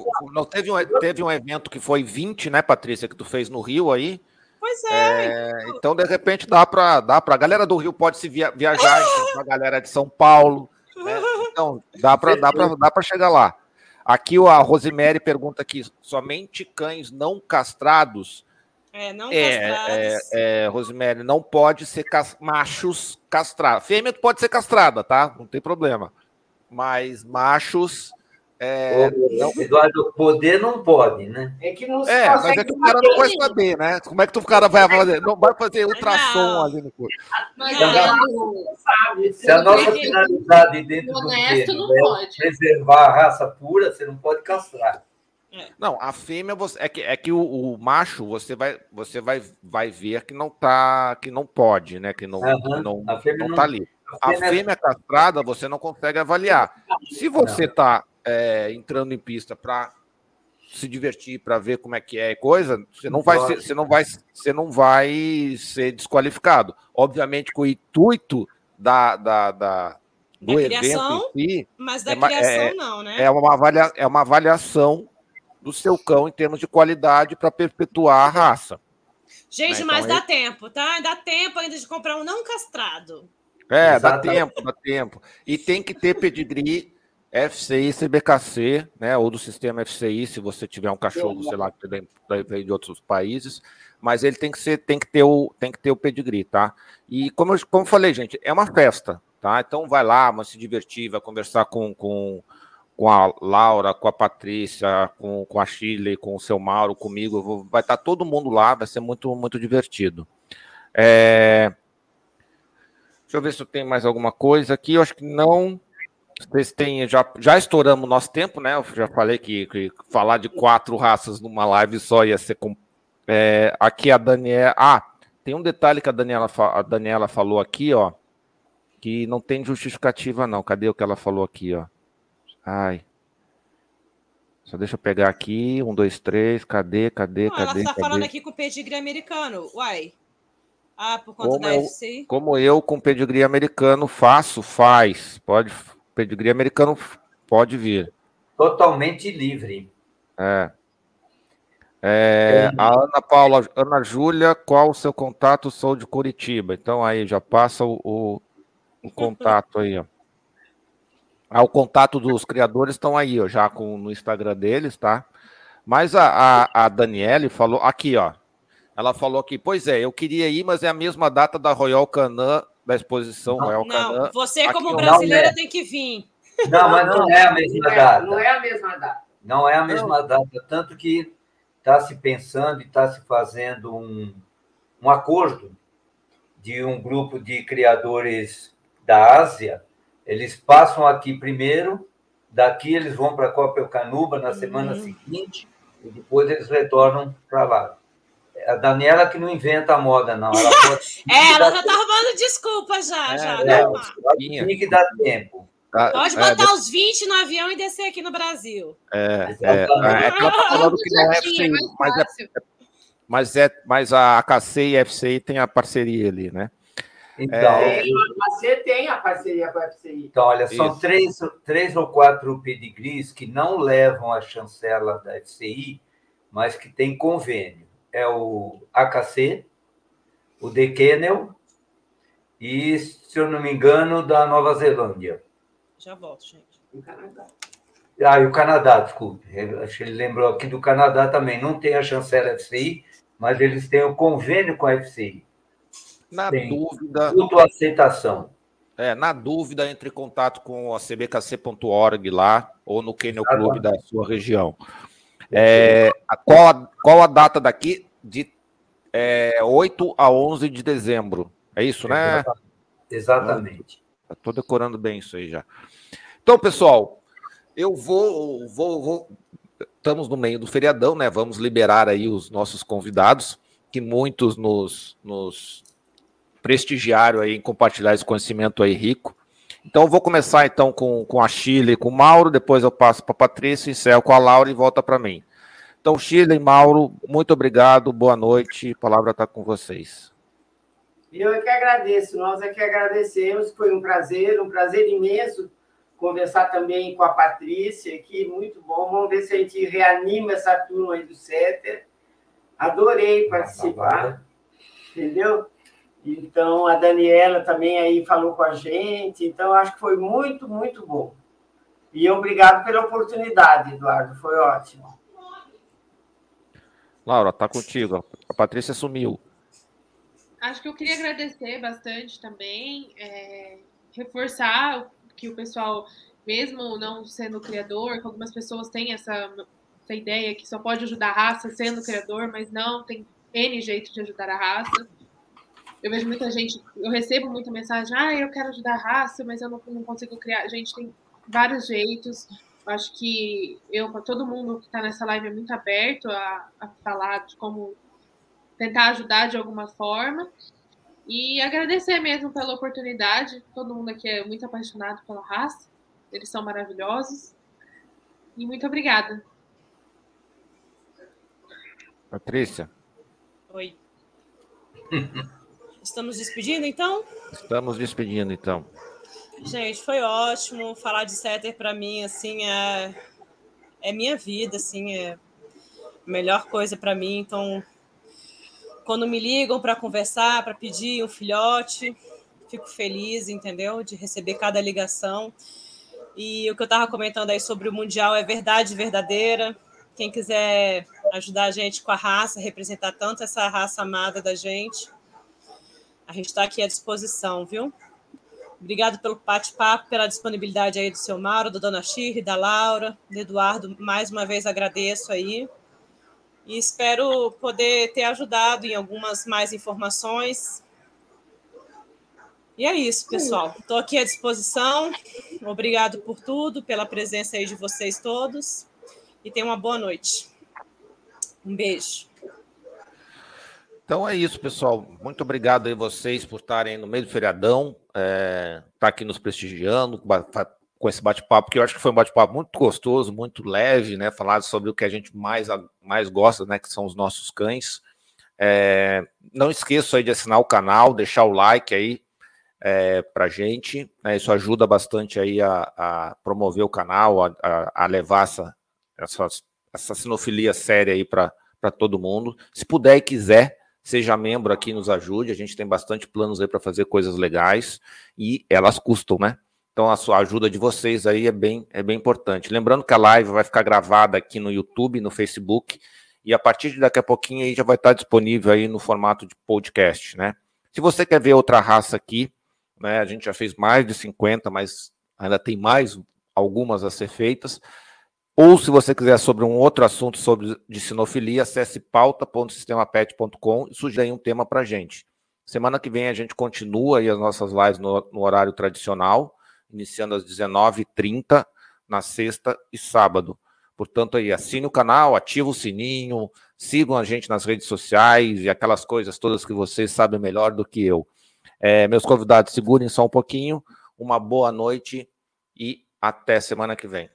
Teve um, teve um evento que foi 20, né, Patrícia, que tu fez no Rio aí. Pois é. é então, de repente, dá para. Dá pra, a galera do Rio pode se via, viajar, então, a galera de São Paulo. Né? Então, dá para dá dá chegar lá. Aqui a Rosemary pergunta aqui: somente cães não castrados. É, não é, castrados. É, é, Rosemary, não pode ser cas machos castrados. Fêmea pode ser castrada, tá? Não tem problema. Mas machos é, não... Eduardo, poder não pode, né? É que não É, mas é que o cara não vai saber, né? Como é que o cara vai fazer? Não vai fazer ultrassom não. ali no corpo. Mas não, sabe. Se a nossa finalidade dentro do termo é preservar a raça pura, você não pode castrar. É. Não, a fêmea você, é que, é que o, o, macho você vai você vai, vai ver que não tá que não pode, né? Que não, uhum. que não, a fêmea não, tá ali. A fêmea, a fêmea castrada você não consegue avaliar. Se você tá é, entrando em pista para se divertir, para ver como é que é coisa, você não vai ser, você não vai, você não vai ser desqualificado. Obviamente com o intuito da, da, da do da evento criação, em si, mas da é, criação é, não, né? É uma, avalia, é uma avaliação do seu cão em termos de qualidade para perpetuar a raça. Gente, né? mas então, dá ele... tempo, tá? Dá tempo ainda de comprar um não castrado. É, Exatamente. dá tempo, dá tempo. E tem que ter pedigree FCI, CBKC, né, ou do sistema FCI, se você tiver um cachorro, sei lá, que vem de outros países, mas ele tem que ser, tem que ter o, tem que ter o pedigree, tá? E como eu, como falei, gente, é uma festa, tá? Então vai lá, mas se divertir, vai conversar com, com, com a Laura, com a Patrícia, com, com a Chile, com o seu Mauro, comigo, vou, vai estar todo mundo lá, vai ser muito, muito divertido. É... Deixa eu ver se eu tenho mais alguma coisa aqui, eu acho que não. Vocês têm, já, já estouramos o nosso tempo, né? Eu já falei que, que falar de quatro raças numa live só ia ser. Com, é, aqui a Daniela. Ah, tem um detalhe que a Daniela, a Daniela falou aqui, ó. Que não tem justificativa, não. Cadê o que ela falou aqui, ó? Ai. Só deixa eu pegar aqui. Um, dois, três. Cadê, cadê, não, cadê? Ela tá cadê? falando aqui com pedigree americano. Uai. Ah, por conta como da eu, FC? Como eu com pedigree americano faço, faz. Pode pedigree americano pode vir. Totalmente livre. É. É, a Ana Paula, Ana Júlia, qual o seu contato? Sou de Curitiba. Então aí já passa o, o, o contato aí, ó. Ah, o contato dos criadores estão aí, ó, já com, no Instagram deles, tá? Mas a, a, a Daniele falou aqui, ó. Ela falou aqui, pois é, eu queria ir, mas é a mesma data da Royal Canin da exposição não, Royal Não, você como brasileira é. tem que vir. Não, mas não, é a mesma data. Não é a mesma data. Não é a mesma data, tanto que está se pensando e está se fazendo um, um acordo de um grupo de criadores da Ásia. Eles passam aqui primeiro, daqui eles vão para Copacabana na semana uhum. seguinte e depois eles retornam para lá a Daniela que não inventa a moda, não. Ela pode... é, ela já está arrumando desculpa já. É, já é, tem que dar tempo. Ah, Pode é, botar é, os 20 no avião e descer aqui no Brasil. É, é, é, é tá falando que não é FCI, mas, é, mas, é, mas a AKC e a FCI tem a parceria ali, né? Então, é, você tem a parceria com a FCI. Então, olha, são três, três ou quatro pedigrees que não levam a chancela da FCI, mas que tem convênio. É o AKC, o The Kennel e, se eu não me engano, da Nova Zelândia. Já volto, gente. O Canadá. Ah, e o Canadá, desculpe. Acho que ele lembrou aqui do Canadá também. Não tem a chancela FCI, mas eles têm o convênio com a FCI. Na Tem dúvida. Tudo aceitação. É, na dúvida, entre em contato com a cbkc.org lá ou no Kennel Club da sua região. É, qual, a, qual a data daqui? De é, 8 a 11 de dezembro. É isso, né? Exatamente. Estou decorando bem isso aí já. Então, pessoal, eu vou, vou, vou. Estamos no meio do feriadão, né? Vamos liberar aí os nossos convidados, que muitos nos, nos prestigiaram aí em compartilhar esse conhecimento aí rico. Então eu vou começar então com, com a Chile e com o Mauro, depois eu passo para a Patrícia, encerro com a Laura e volta para mim. Então, Chile e Mauro, muito obrigado, boa noite, a palavra está com vocês. Eu é que agradeço, nós é que agradecemos, foi um prazer, um prazer imenso conversar também com a Patrícia aqui, muito bom. Vamos ver se a gente reanima essa turma aí do CETER. Adorei participar, entendeu? Então, a Daniela também aí falou com a gente. Então, acho que foi muito, muito bom. E obrigado pela oportunidade, Eduardo. Foi ótimo. Laura, tá contigo. A Patrícia sumiu. Acho que eu queria agradecer bastante também, é, reforçar que o pessoal, mesmo não sendo criador, que algumas pessoas têm essa, essa ideia que só pode ajudar a raça sendo criador, mas não, tem N jeito de ajudar a raça. Eu vejo muita gente, eu recebo muita mensagem, ah, eu quero ajudar a raça, mas eu não, não consigo criar. Gente, tem vários jeitos. Acho que eu, para todo mundo que está nessa live, é muito aberto a, a falar de como tentar ajudar de alguma forma. E agradecer mesmo pela oportunidade. Todo mundo aqui é muito apaixonado pela raça. Eles são maravilhosos. E muito obrigada. Patrícia. Oi. Estamos despedindo, então? Estamos despedindo, então. Gente, foi ótimo. Falar de Setter para mim, assim, é, é minha vida, assim, é a melhor coisa para mim. Então, quando me ligam para conversar, para pedir um filhote, fico feliz, entendeu? De receber cada ligação. E o que eu estava comentando aí sobre o Mundial é verdade verdadeira. Quem quiser ajudar a gente com a raça, representar tanto essa raça amada da gente, a gente está aqui à disposição, viu? Obrigado pelo bate-papo, pela disponibilidade aí do seu Mauro, da Dona Shirley, da Laura, do Eduardo. Mais uma vez agradeço aí. E espero poder ter ajudado em algumas mais informações. E é isso, pessoal. Estou aqui à disposição. Obrigado por tudo, pela presença aí de vocês todos. E tenham uma boa noite. Um beijo. Então é isso, pessoal. Muito obrigado aí vocês por estarem no meio do feriadão, é, tá aqui nos prestigiando com esse bate-papo, que eu acho que foi um bate-papo muito gostoso, muito leve, né? Falar sobre o que a gente mais, mais gosta, né? Que são os nossos cães. É, não esqueça aí de assinar o canal, deixar o like aí é, para gente. Né, isso ajuda bastante aí a, a promover o canal, a, a, a levar essa, essa, essa sinofilia séria aí para todo mundo. Se puder e quiser, seja membro aqui, nos ajude. A gente tem bastante planos aí para fazer coisas legais e elas custam, né? Então a sua ajuda de vocês aí é bem, é bem importante. Lembrando que a live vai ficar gravada aqui no YouTube, no Facebook, e a partir de daqui a pouquinho aí já vai estar disponível aí no formato de podcast, né? Se você quer ver outra raça aqui, né? A gente já fez mais de 50, mas ainda tem mais algumas a ser feitas. Ou se você quiser sobre um outro assunto sobre de sinofilia, acesse pauta.sistemapet.com e sugira aí um tema para gente. Semana que vem a gente continua aí as nossas lives no, no horário tradicional, iniciando às 19h30, na sexta e sábado. Portanto, aí assine o canal, ative o sininho, sigam a gente nas redes sociais e aquelas coisas todas que vocês sabem melhor do que eu. É, meus convidados, segurem só um pouquinho. Uma boa noite e Até semana que vem.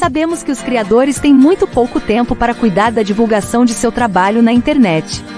Sabemos que os criadores têm muito pouco tempo para cuidar da divulgação de seu trabalho na internet.